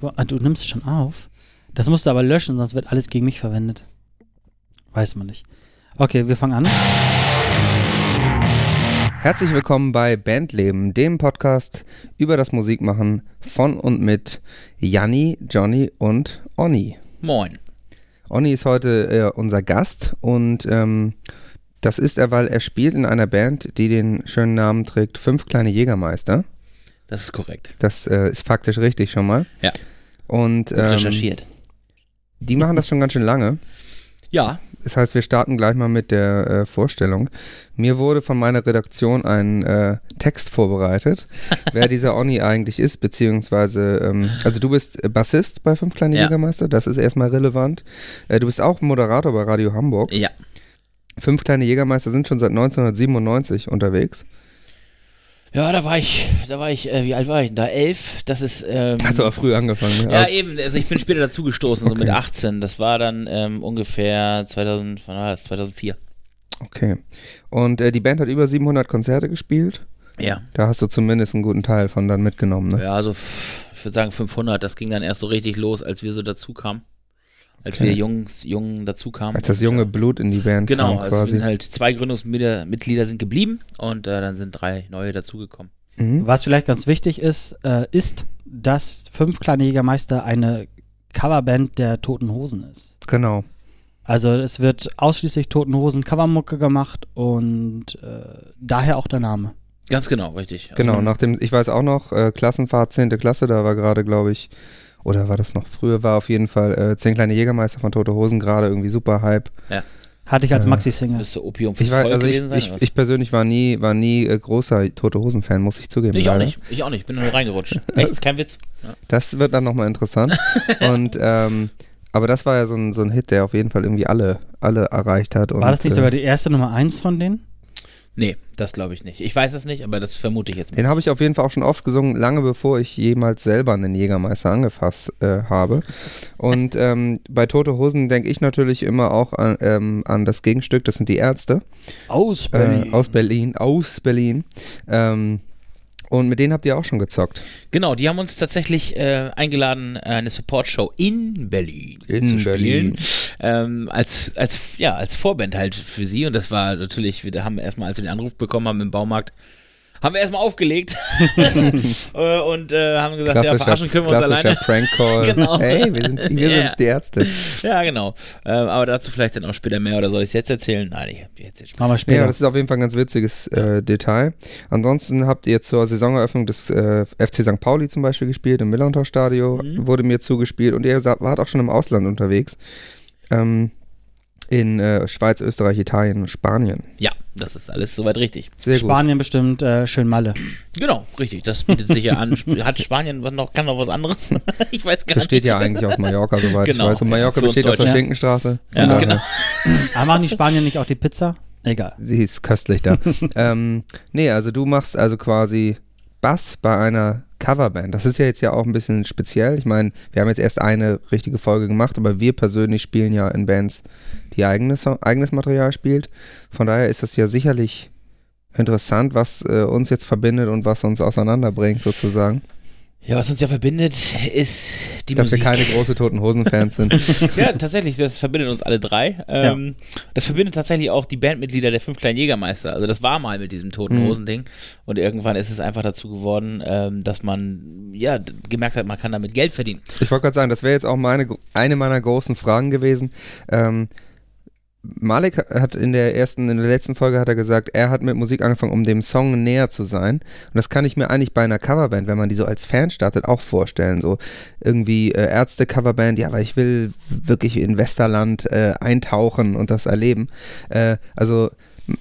Boah, ah, Du nimmst schon auf. Das musst du aber löschen, sonst wird alles gegen mich verwendet. Weiß man nicht. Okay, wir fangen an. Herzlich willkommen bei Bandleben, dem Podcast über das Musikmachen von und mit Janni, Johnny und Onni. Moin. Onni ist heute äh, unser Gast und ähm, das ist er, weil er spielt in einer Band, die den schönen Namen trägt Fünf kleine Jägermeister. Das ist korrekt. Das äh, ist faktisch richtig schon mal. Ja. Und ähm, recherchiert. die machen das schon ganz schön lange. Ja, Das heißt, wir starten gleich mal mit der äh, Vorstellung. Mir wurde von meiner Redaktion ein äh, Text vorbereitet, wer dieser Onni eigentlich ist, beziehungsweise, ähm, also du bist Bassist bei Fünf Kleine Ja. Jägermeister, das ist erstmal relevant. Äh, du bist auch Moderator bei Radio Hamburg. ja. Fünf Kleine Jägermeister sind schon seit 1997 unterwegs. Ja, da war ich, da war ich, äh, wie alt war ich denn da? Elf? Das ist, ähm, Hast du auch früh angefangen. ne? ja eben, also ich bin später dazugestoßen, so mit Okay. 18. Das war dann ähm, ungefähr 2000, wann war das? 2004. Okay. Und äh, die Band hat über 700 Konzerte gespielt. Ja. Da hast du zumindest einen guten Teil von dann mitgenommen. Ne? Ja, also ich würde sagen 500. Das ging dann erst so richtig los, als wir so dazu kamen. Als Okay. wir Jungs, Jungen dazu kamen. Als das junge Blut in die Band Genau, kam also quasi. sind halt zwei Gründungsmitglieder Mitglieder sind geblieben und äh, dann sind drei neue dazugekommen. mhm. Was vielleicht ganz wichtig ist, äh, ist, dass Fünf kleine Jägermeister eine Coverband der Toten Hosen ist. Genau. Also es wird ausschließlich Toten Hosen Covermucke gemacht und äh, daher auch der Name. Ganz genau, richtig. Also Genau, man- nach dem, ich weiß auch noch, äh, Klassenfahrt 10. Klasse, da war gerade, glaube ich, oder war das noch früher, war auf jeden Fall äh, 10 kleine Jägermeister von Tote Hosen gerade irgendwie super Hype. Hatte ich als Äh, Maxi-Single. müsste Opium fürs Ich, war, also ich, gewesen sein. ich, ich persönlich war nie, war nie äh, großer Tote Hosen-Fan, muss ich zugeben. Ich auch leider. nicht. Ich auch nicht. Bin nur reingerutscht. Echt, kein Witz. Ja. Das wird dann nochmal interessant. Und, ähm, aber das war ja so ein, so ein Hit, der auf jeden Fall irgendwie alle, alle erreicht hat. Und, War das nicht äh, sogar die erste Nummer eins von denen? Nee, das glaube ich nicht. Ich weiß es nicht, aber das vermute ich jetzt mal. Den habe ich auf jeden Fall auch schon oft gesungen, lange bevor ich jemals selber einen Jägermeister angefasst äh, habe. Und ähm, bei Tote Hosen denke ich natürlich immer auch an, ähm, an das Gegenstück, das sind die Ärzte Aus äh, aus Berlin, aus Berlin. Ähm, und mit denen habt ihr auch schon gezockt. Genau, die haben uns tatsächlich äh, eingeladen, äh, eine Support-Show in Berlin In zu spielen. Berlin. Ähm, als, als, ja, als Vorband halt für sie. Und das war natürlich, wir haben erstmal, als wir den Anruf bekommen haben im Baumarkt, haben wir erstmal aufgelegt Äh, und äh, haben gesagt, ja, verarschen können wir uns klassischer alleine. Prank-Call. Genau. Hey, wir sind, wir sind's, die Ärzte. Ja, genau. Ähm, aber dazu vielleicht dann auch später mehr oder soll ich es jetzt erzählen? Nein, ich hab jetzt jetzt Machen wir später. Ja, das ist auf jeden Fall ein ganz witziges äh, Detail. Ansonsten habt ihr zur Saisoneröffnung des äh, FC St. Pauli zum Beispiel gespielt, im Millerntor-Stadio Mhm. wurde mir zugespielt und ihr wart auch schon im Ausland unterwegs. Ähm, in äh, Schweiz, Österreich, Italien, Spanien. Ja, das ist alles soweit richtig. Sehr gut. Spanien bestimmt äh, schön Malle. Genau, richtig. Das bietet sich ja an. Hat Spanien noch, kann noch was anderes? ich weiß gar Besteht nicht. ja eigentlich aus Mallorca, soweit Genau, ich weiß. Und ja, Mallorca besteht aus der. Schinkenstraße. Ja, Von daher, genau. Aber machen die Spanier nicht auch die Pizza? Egal. Die ist köstlich da. ähm, nee, also du machst also quasi Bass bei einer Coverband. Das ist ja jetzt ja auch ein bisschen speziell. Ich meine, wir haben jetzt erst eine richtige Folge gemacht, aber wir persönlich spielen ja in Bands, die eigenes, eigenes Material spielt. Von daher ist das ja sicherlich interessant, was äh, uns jetzt verbindet und was uns auseinanderbringt sozusagen. Ja, was uns ja verbindet, ist die Dass Musik. wir keine große Toten Hosen-Fans sind. ja, tatsächlich, das verbindet uns alle drei. Ähm, Das verbindet tatsächlich auch die Bandmitglieder der fünf kleinen Jägermeister. Also das war mal mit diesem toten Mhm. Hosen-Ding. Und irgendwann ist es einfach dazu geworden, ähm, dass man ja gemerkt hat, man kann damit Geld verdienen. Ich wollte gerade sagen, das wäre jetzt auch meine, eine meiner großen Fragen gewesen. Ähm, Malik hat in der ersten, in der letzten Folge hat er gesagt, er hat mit Musik angefangen, um dem Song näher zu sein. Und das kann ich mir eigentlich bei einer Coverband, wenn man die so als Fan startet, auch vorstellen. So irgendwie äh, Ärzte-Coverband, ja, aber ich will wirklich in Westerland äh, eintauchen und das erleben. Äh, also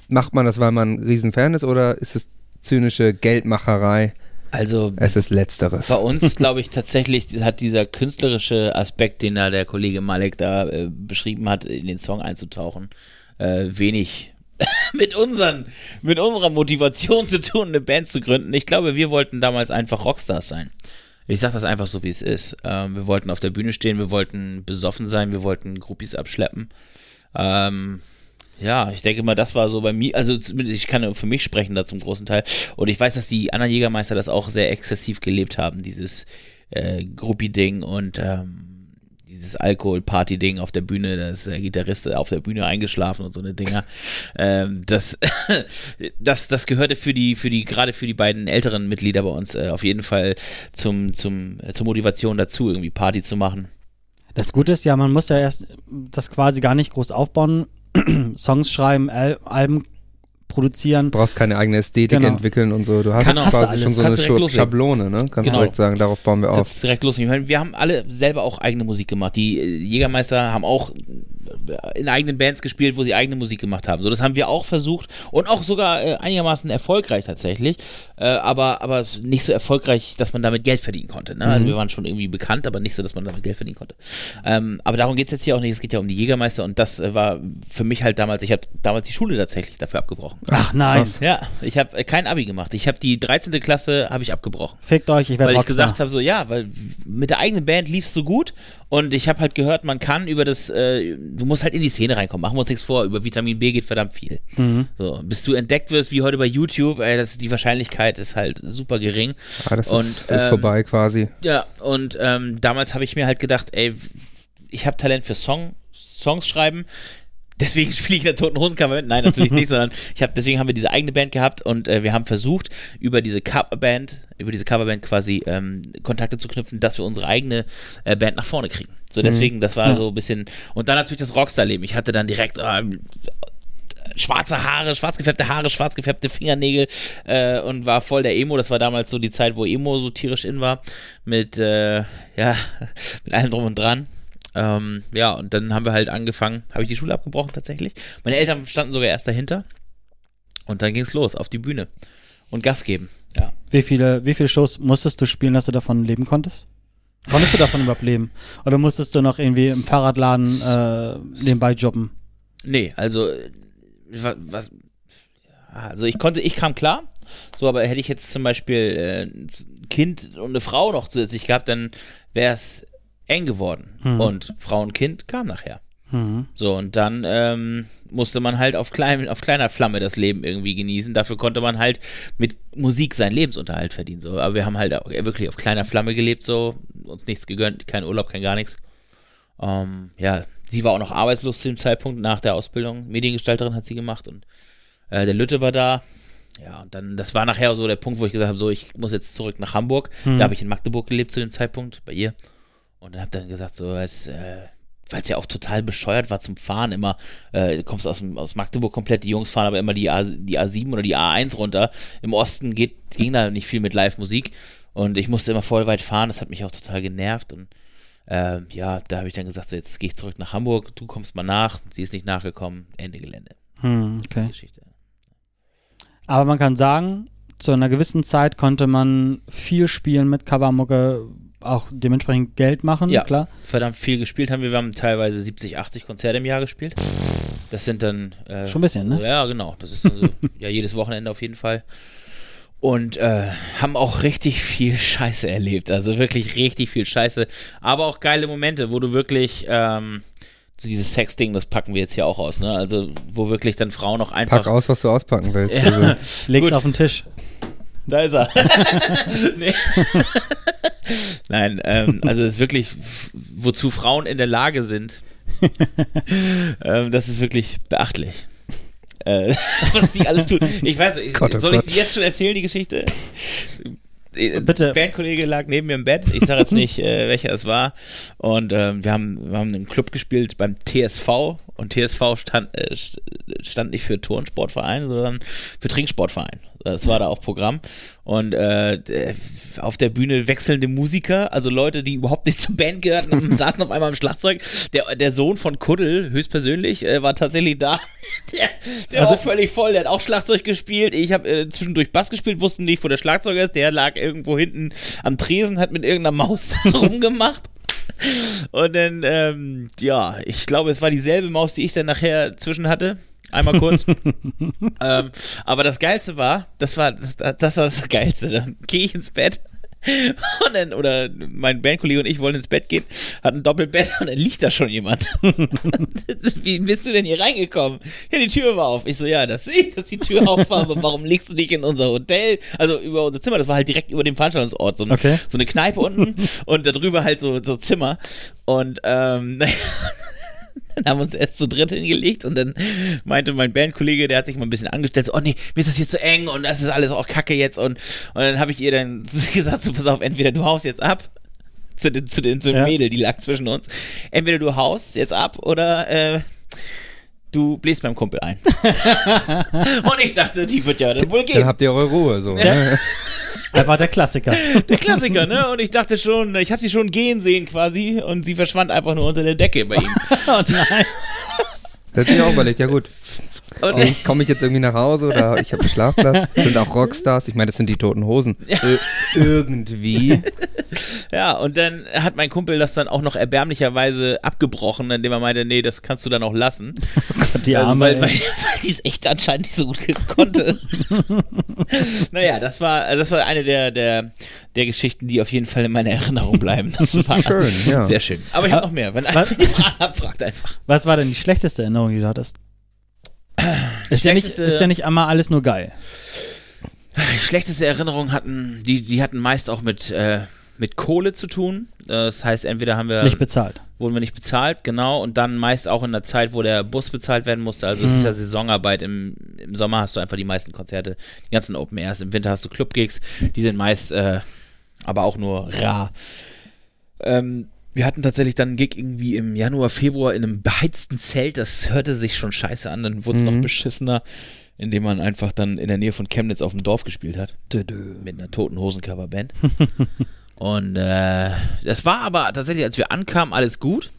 macht man das, weil man ein Riesenfan ist oder ist es zynische Geldmacherei? Also Es ist Letzteres. bei uns, glaube ich, tatsächlich hat dieser künstlerische Aspekt, den da der Kollege Malek da äh, beschrieben hat, in den Song einzutauchen, äh, wenig mit unseren, mit unserer Motivation zu tun, eine Band zu gründen. Ich glaube, wir wollten damals einfach Rockstars sein. Ich sag das einfach so, wie es ist. Ähm, wir wollten auf der Bühne stehen, wir wollten besoffen sein, wir wollten Groupies abschleppen. Ähm, ja, ich denke mal, das war so bei mir, also zumindest ich kann für mich sprechen da zum großen Teil. Und ich weiß, dass die anderen Jägermeister das auch sehr exzessiv gelebt haben, dieses äh, Gruppi-Ding und ähm, dieses Alkohol-Party-Ding auf der Bühne, da ist der Gitarrist auf der Bühne eingeschlafen und so eine Dinger. Ähm, das, das, das gehörte für die, für die, gerade für die beiden älteren Mitglieder bei uns äh, auf jeden Fall zum, zum, äh, zur Motivation dazu, irgendwie Party zu machen. Das Gute ist ja, man muss ja erst das quasi gar nicht groß aufbauen. Songs schreiben, Al Alben produzieren. Du brauchst keine eigene Ästhetik Genau. entwickeln und so. Du hast. Hast du quasi alles. schon so eine Kannst loslegen. Schablone, ne? Kannst Genau. direkt sagen, darauf bauen wir auf. Kannst direkt los. Ich meine, wir haben alle selber auch eigene Musik gemacht. Die äh, Jägermeister haben auch in eigenen Bands gespielt, wo sie eigene Musik gemacht haben. So, das haben wir auch versucht und auch sogar äh, einigermaßen erfolgreich tatsächlich. Äh, aber, aber nicht so erfolgreich, dass man damit Geld verdienen konnte. Ne? Also wir waren schon irgendwie bekannt, aber nicht so, dass man damit Geld verdienen konnte. Ähm, aber darum geht es jetzt hier auch nicht. Es geht ja um die Jägermeister und das äh, war für mich halt damals, ich habe damals die Schule tatsächlich dafür abgebrochen. Ach nein, krass. Ja, ich habe äh, kein Abi gemacht. Ich habe die 13. Klasse habe ich abgebrochen fickt euch, ich werde weil ich gesagt habe, so ja, weil mit der eigenen Band lief es so gut und ich habe halt gehört, man kann über das, äh, du musst halt in die Szene reinkommen, machen wir uns nichts vor, über Vitamin B geht verdammt viel. Mhm. So, bis du entdeckt wirst, wie heute bei YouTube, ey, das, die Wahrscheinlichkeit ist halt super gering. Ah, das Und, ist, ist ähm, vorbei quasi. Ja, und ähm, damals habe ich mir halt gedacht, ey, ich habe Talent für Song, Songs schreiben. Deswegen spiele ich in der Toten Hosen Coverband. Nein, natürlich nicht, sondern ich habe deswegen haben wir diese eigene Band gehabt und äh, wir haben versucht über diese Coverband, über diese Coverband quasi ähm, Kontakte zu knüpfen, dass wir unsere eigene äh, Band nach vorne kriegen. So deswegen, das war Ja. so ein bisschen und dann natürlich das Rockstar-Leben. Ich hatte dann direkt ähm, schwarze Haare, schwarz gefärbte Haare, schwarz gefärbte Fingernägel äh, und war voll der Emo. Das war damals so die Zeit, wo Emo so tierisch in war. Mit, äh, ja, mit allem drum und dran. Ähm, ja, und dann haben wir halt angefangen, habe ich die Schule abgebrochen tatsächlich. Meine Eltern standen sogar erst dahinter. Und dann ging es los, auf die Bühne. Und Gas geben. Ja. Wie viele, wie viele Shows musstest du spielen, dass du davon leben konntest? Konntest du davon überhaupt leben? Oder musstest du noch irgendwie im Fahrradladen äh, nebenbei jobben? Nee, also äh, wa- was, also ich konnte, ich kam klar, so, aber hätte ich jetzt zum Beispiel äh, ein Kind und eine Frau noch zusätzlich gehabt, dann wäre es eng geworden. Mhm. Und Frau und Kind kam nachher. Mhm. So, und dann ähm, musste man halt auf, klein, auf kleiner Flamme das Leben irgendwie genießen. Dafür konnte man halt mit Musik seinen Lebensunterhalt verdienen. So. Aber wir haben halt auch wirklich auf kleiner Flamme gelebt, so, uns nichts gegönnt, kein Urlaub, kein gar nichts. Ähm, ja, sie war auch noch arbeitslos zu dem Zeitpunkt nach der Ausbildung. Mediengestalterin hat sie gemacht und äh, der Lütte war da. Ja, und dann, das war nachher so der Punkt, wo ich gesagt habe, so, ich muss jetzt zurück nach Hamburg. Hm. Da habe ich in Magdeburg gelebt zu dem Zeitpunkt, bei ihr. Und dann habe dann gesagt, so, es, äh, weil es ja auch total bescheuert war zum Fahren immer, äh, du kommst aus, aus Magdeburg komplett, die Jungs fahren aber immer die, A, die A7 oder die A1 runter. Im Osten geht, ging da nicht viel mit Live-Musik und ich musste immer voll weit fahren, das hat mich auch total genervt und ähm, ja, da habe ich dann gesagt, so, jetzt gehe ich zurück nach Hamburg, du kommst mal nach, sie ist nicht nachgekommen, Ende Gelände. Hm, okay. Geschichte. Aber man kann sagen, zu einer gewissen Zeit konnte man viel spielen mit Covermucke, auch dementsprechend Geld machen, Ja. klar. Verdammt viel gespielt haben wir, wir haben teilweise 70, 80 Konzerte im Jahr gespielt. Das sind dann äh, Schon ein bisschen, ne? Ja, genau. Das ist dann so, ja, jedes Wochenende auf jeden Fall. Und äh, haben auch richtig viel Scheiße erlebt. Also wirklich richtig viel Scheiße. Aber auch geile Momente, wo du wirklich, ähm, so dieses Sexding, das packen wir jetzt hier auch aus, ne? Also, wo wirklich dann Frauen auch einfach. Pack aus, was du auspacken willst. Ja. Also, Leg's Gut. auf den Tisch. Da ist er. nee. Nein, ähm, also es ist wirklich, wozu Frauen in der Lage sind, ähm, das ist wirklich beachtlich. Äh, was die alles tun. Ich weiß nicht, Gott, oh soll ich Gott. die jetzt schon erzählen, die Geschichte? Äh, Bitte. Bandkollege lag neben mir im Bett. Ich sage jetzt nicht, äh, welcher es war. Und ähm, wir, haben, wir haben einen Club gespielt beim TSV. Und TSV stand, äh, st- stand nicht für Turnsportverein, sondern für Trinksportverein. Das war da auch Programm. Und äh, auf der Bühne wechselnde Musiker, also Leute, die überhaupt nicht zur Band gehörten, saßen auf einmal am Schlagzeug. Der, der Sohn von Kuddel, höchstpersönlich, äh, war tatsächlich da. Der, der war Also- auch völlig voll, der hat auch Schlagzeug gespielt. Ich habe äh, zwischendurch Bass gespielt, wussten nicht, wo der Schlagzeuger ist. Der lag irgendwo hinten am Tresen, hat mit irgendeiner Maus rumgemacht. Und dann, ähm, ja, ich glaube, es war dieselbe Maus, die ich dann nachher zwischen hatte. Einmal kurz. ähm, aber das Geilste war, das war das, das war das Geilste. Dann gehe ich ins Bett Und dann, oder mein Bandkollege und ich wollen ins Bett gehen, hatten ein Doppelbett und dann liegt da schon jemand. Wie bist du denn hier reingekommen? Ja, die Tür war auf. Ich so, ja, das sehe ich, dass die Tür auf war, aber warum legst du dich in unser Hotel? Also über unser Zimmer, das war halt direkt über dem Veranstaltungsort. So, ein, Okay. so eine Kneipe unten und darüber halt so, so Zimmer. Und ähm, haben wir uns erst zu dritt hingelegt und dann meinte mein Bandkollege, der hat sich mal ein bisschen angestellt, so, oh nee, mir ist das hier zu eng und das ist alles auch kacke jetzt und, und dann habe ich ihr dann gesagt, so pass auf, entweder du haust jetzt ab, zu den, zu den, zu dem Ja. Mädel, die lag zwischen uns, entweder du haust jetzt ab oder äh, du bläst beim Kumpel ein. und ich dachte, die wird ja dann wohl Dann gehen. habt ihr eure Ruhe. So, ne? Das war der Klassiker. Der Klassiker, ne? Und ich dachte schon, ich habe sie schon gehen sehen quasi und sie verschwand einfach nur unter der Decke bei ihm. oh nein. Da hätte ich auch überlegt, ja gut, Und komme ich, komm ich jetzt irgendwie nach Hause oder ich habe einen Schlafplatz? Sind auch Rockstars, ich meine, das sind die toten Hosen. Ir irgendwie. Ja, und dann hat mein Kumpel das dann auch noch erbärmlicherweise abgebrochen, indem er meinte, nee, das kannst du dann auch lassen. Die also, Arme. weil, weil, weil sie es echt anscheinend nicht so gut konnte. naja, das war, das war eine der, der, der Geschichten, die auf jeden Fall in meiner Erinnerung bleiben. Das war Schön, ja. sehr schön. Aber ich habe noch mehr. Wenn, Was? ihr Fragen habt, fragt einfach. Was war denn die schlechteste Erinnerung, die du hattest? Ist ja, nicht, ist ja nicht einmal alles nur geil. Schlechteste Erinnerung hatten, die, die hatten meist auch mit, äh, mit Kohle zu tun. Das heißt, entweder haben wir Nicht bezahlt. wurden wir nicht bezahlt, genau, und dann meist auch in der Zeit, wo der Bus bezahlt werden musste. Also es ist ja Saisonarbeit. Im, Im Sommer hast du einfach die meisten Konzerte, die ganzen Open Airs. Im Winter hast du Clubgigs, die sind meist äh, aber auch nur rar. Ähm, wir hatten tatsächlich dann einen Gig irgendwie im Januar, Februar in einem beheizten Zelt. Das hörte sich schon scheiße an. Dann wurde es noch beschissener, indem man einfach dann in der Nähe von Chemnitz auf dem Dorf gespielt hat mit einer toten Hosen-Coverband. und äh, das war aber tatsächlich, als wir ankamen, alles gut.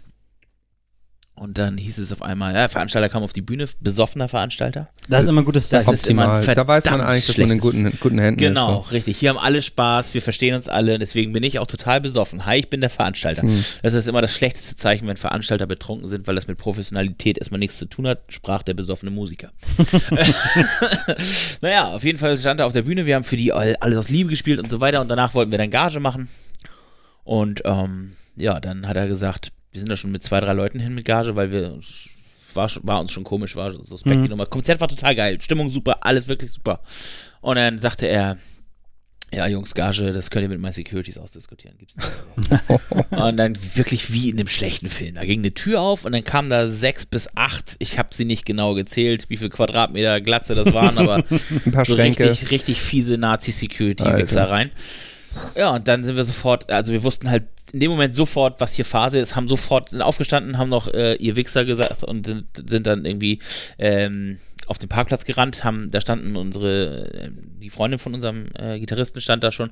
Und dann hieß es auf einmal, ja, Veranstalter kam auf die Bühne, besoffener Veranstalter. Das ist immer ein gutes Das Zeichen. ist immer ein. Da weiß man eigentlich, dass man in guten, guten Händen Genau, ist. richtig. Hier haben alle Spaß, wir verstehen uns alle, deswegen bin ich auch total besoffen. Hi, ich bin der Veranstalter. Hm. Das ist immer das schlechteste Zeichen, wenn Veranstalter betrunken sind, weil das mit Professionalität erstmal nichts zu tun hat, sprach der besoffene Musiker. naja, auf jeden Fall stand er auf der Bühne, wir haben für die all- alles aus Liebe gespielt und so weiter und danach wollten wir dann Gage machen. Und ähm, ja, dann hat er gesagt, wir sind da schon mit zwei, drei Leuten hin mit Gage, weil wir war, war uns schon komisch, war suspekt Mhm. die Nummer. Konzert war total geil, Stimmung super, alles wirklich super. Und dann sagte er, ja, Jungs, Gage, das könnt ihr mit meinen Securities ausdiskutieren. Gibt's nicht. und dann wirklich wie in einem schlechten Film. Da ging eine Tür auf und dann kamen da sechs bis acht. Ich habe sie nicht genau gezählt, wie viel Quadratmeter Glatze das waren, aber Ein paar so richtig, richtig fiese Nazi-Security-Wichser rein. Ja, und dann sind wir sofort, also wir wussten halt in dem Moment sofort, was hier Phase ist, haben sofort, sind aufgestanden, haben noch äh, ihr Wichser gesagt und sind, sind dann irgendwie ähm, auf den Parkplatz gerannt, haben, da standen unsere, äh, die Freundin von unserem äh, Gitarristen stand da schon,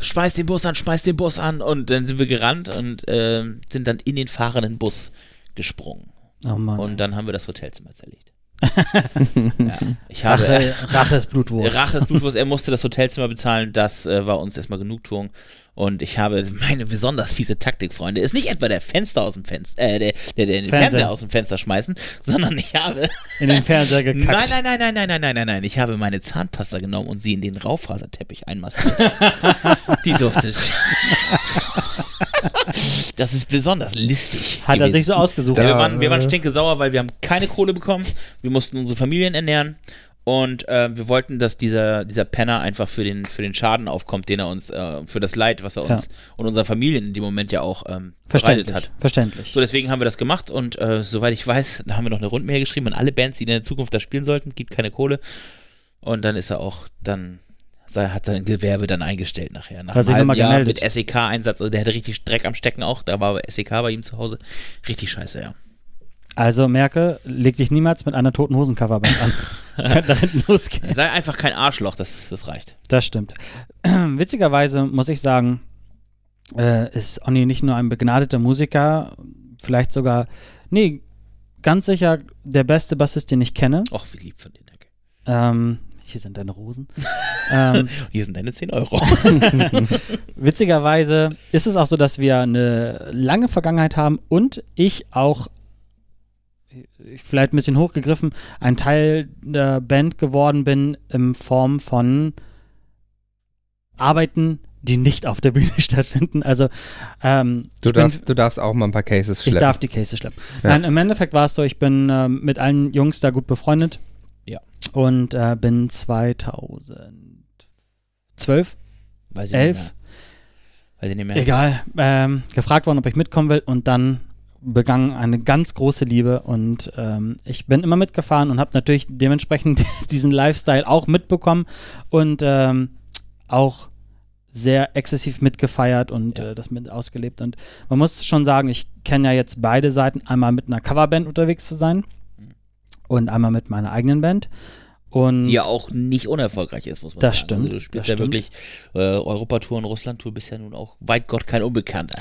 schmeiß den Bus an, schmeiß den Bus an und dann sind wir gerannt und ähm, sind dann in den fahrenden Bus gesprungen. Oh Mann. Und dann haben wir das Hotelzimmer zerlegt. ja, ich habe, Rache, Rache ist Blutwurst. Rache ist Blutwurst. Er musste das Hotelzimmer bezahlen. Das äh, war uns erstmal Genugtuung. Und ich habe meine besonders fiese Taktik, Freunde, ist nicht etwa der Fenster aus dem Fenster, äh, der, der, der den Fernseher. Fernseher aus dem Fenster schmeißen, sondern ich habe. In den Fernseher gekackt. Nein, nein, nein, nein, nein, nein, nein, nein. nein. Ich habe meine Zahnpasta genommen und sie in den Raufaserteppich einmassiert. Die durfte. Das ist besonders listig. Hat gewesen. er sich so ausgesucht. Ja, wir, waren, wir waren äh. stinke sauer, weil wir haben keine Kohle bekommen. Wir mussten unsere Familien ernähren. Und äh, wir wollten, dass dieser, dieser Penner einfach für den, für den Schaden aufkommt, den er uns, äh, für das Leid, was er uns Ja. und unseren Familien in dem Moment ja auch ähm, Verständlich. hat. Verständlich. So, deswegen haben wir das gemacht und äh, soweit ich weiß, da haben wir noch eine Rundmail geschrieben an alle Bands, die in der Zukunft da spielen sollten, gibt keine Kohle. Und dann ist er auch dann, sein- hat sein Gewerbe dann eingestellt nachher. Nach Hat sich einem halben Jahr mit SEK-Einsatz, also der hatte richtig Dreck am Stecken auch, da war SEK bei ihm zu Hause. Richtig scheiße, ja. Also merke, leg dich niemals mit einer toten Hosen-Coverband an. Könnte da hinten losgehen. Sei einfach kein Arschloch, das, das reicht. Das stimmt. Witzigerweise muss ich sagen, äh, ist Onni nicht nur ein begnadeter Musiker, vielleicht sogar, nee, ganz sicher der beste Bassist, den ich kenne. Och, wie lieb von dir, danke. Ähm, hier sind deine Rosen. ähm, Hier sind deine 10 Euro. witzigerweise ist es auch so, dass wir eine lange Vergangenheit haben und ich auch vielleicht ein bisschen hochgegriffen, ein Teil der Band geworden bin in Form von Arbeiten die nicht auf der Bühne stattfinden. Also ähm, Du ich bin- darfst, du darfst auch mal ein paar Cases ich schleppen. darf die Cases schleppen. Ja. Nein, im Endeffekt war es so, ich bin ähm, mit allen Jungs da gut befreundet. Ja. Und äh, bin 2012, Weiß ich 11, nicht mehr. Weiß ich nicht mehr. egal, ähm, gefragt worden, ob ich mitkommen will. Und dann begann eine ganz große Liebe. Und ähm, ich bin immer mitgefahren und habe natürlich dementsprechend diesen Lifestyle auch mitbekommen und ähm, auch sehr exzessiv mitgefeiert und Ja. äh, das mit ausgelebt. Und man muss schon sagen, ich kenne ja jetzt beide Seiten, einmal mit einer Coverband unterwegs zu sein Mhm. und einmal mit meiner eigenen Band. Und Die ja auch nicht unerfolgreich ist, muss man Das sagen. stimmt, Also du spielst ja stimmt. wirklich äh, Europatour und Russlandtour, bist ja nun auch weit Gott kein Unbekannter.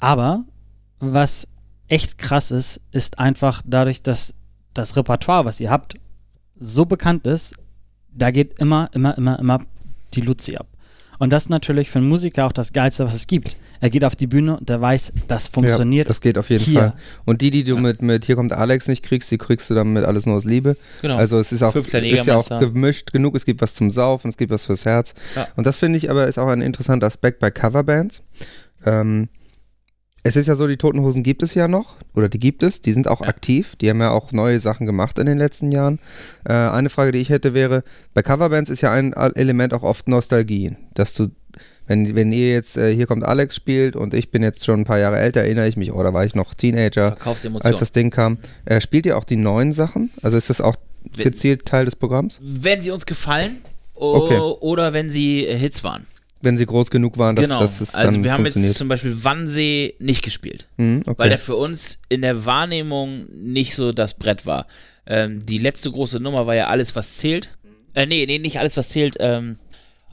Aber was echt krass ist, ist einfach dadurch, dass das Repertoire, was ihr habt, so bekannt ist, da geht immer, immer, immer, immer die Luzi ab. Und das ist natürlich für einen Musiker auch das Geilste, was es gibt. Er geht auf die Bühne und der weiß, das funktioniert. Ja, das geht auf jeden hier. Fall. Und die, die du mit, mit Hier kommt Alex nicht kriegst, die kriegst du dann mit Alles nur aus Liebe. Genau. Also es ist auch, 15 ist ja auch gemischt genug, es gibt was zum Saufen, es gibt was fürs Herz. Ja. Und das finde ich aber ist auch ein interessanter Aspekt bei Coverbands. Ähm, es ist ja so, die Toten Hosen gibt es ja noch, oder die gibt es, die sind auch Ja. aktiv, die haben ja auch neue Sachen gemacht in den letzten Jahren. Äh, eine Frage, die ich hätte, wäre, bei Coverbands ist ja ein Element auch oft Nostalgie, dass du, wenn, wenn ihr jetzt äh, Hier kommt Alex spielt und ich bin jetzt schon ein paar Jahre älter, erinnere ich mich, oder war ich noch Teenager, als das Ding kam. Äh, spielt ihr auch die neuen Sachen? Also ist das auch gezielt Teil des Programms? wenn sie uns gefallen Okay. oder wenn sie äh, Hits waren. Wenn sie groß genug waren, dass, genau. dass es also dann wir haben jetzt zum Beispiel Wannsee nicht gespielt, Mhm, okay. weil der für uns in der Wahrnehmung nicht so das Brett war. Ähm, die letzte große Nummer war ja alles, was zählt. Äh, nee, nee, nicht alles, was zählt. Ähm,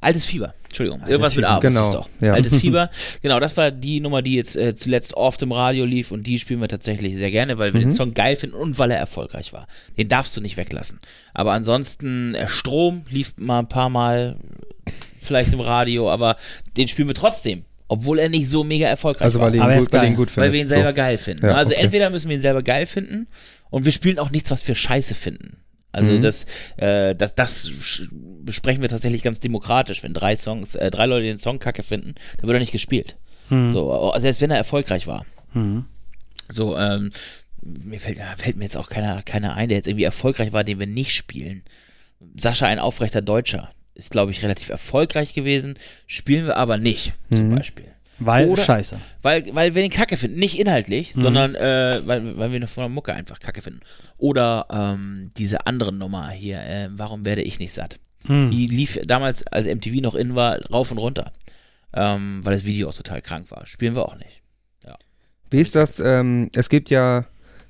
Altes Fieber, Entschuldigung. Irgendwas Fieber, mit A, genau, ist doch. ja. Altes Fieber. Genau, das war die Nummer, die jetzt äh, zuletzt oft im Radio lief und die spielen wir tatsächlich sehr gerne, weil wir Mhm. den Song geil finden und weil er erfolgreich war. Den darfst du nicht weglassen. Aber ansonsten, äh, Strom lief mal ein paar Mal vielleicht im Radio, aber den spielen wir trotzdem. Obwohl er nicht so mega erfolgreich also war. weil, Aber er gut, ist weil ihn gut. Weil wir ihn selber geil finden. Ja, also okay. entweder müssen wir ihn selber geil finden und wir spielen auch nichts, was wir scheiße finden. Also Mhm. das, äh, das, das besprechen wir tatsächlich ganz demokratisch. Wenn drei Songs, äh, drei Leute den Song kacke finden, dann wird er nicht gespielt. Hm. So, selbst wenn er erfolgreich war. Hm. So, ähm, mir fällt, fällt mir jetzt auch keiner, keiner ein, der jetzt irgendwie erfolgreich war, den wir nicht spielen. Sascha, ein aufrechter Deutscher, ist, glaube ich, relativ erfolgreich gewesen, spielen wir aber nicht, zum Mhm. Beispiel. Weil Oder- scheiße. Weil, weil wir den Kacke finden. Nicht inhaltlich, Mhm. sondern äh, weil, weil wir eine von der Mucke einfach Kacke finden. Oder ähm, diese andere Nummer hier, äh, Warum werde ich nicht satt? Hm. Die lief damals, als MTV noch in war, rauf und runter. Ähm, weil das Video auch total krank war. Spielen wir auch nicht. Wie ist das? Ähm, es gibt ja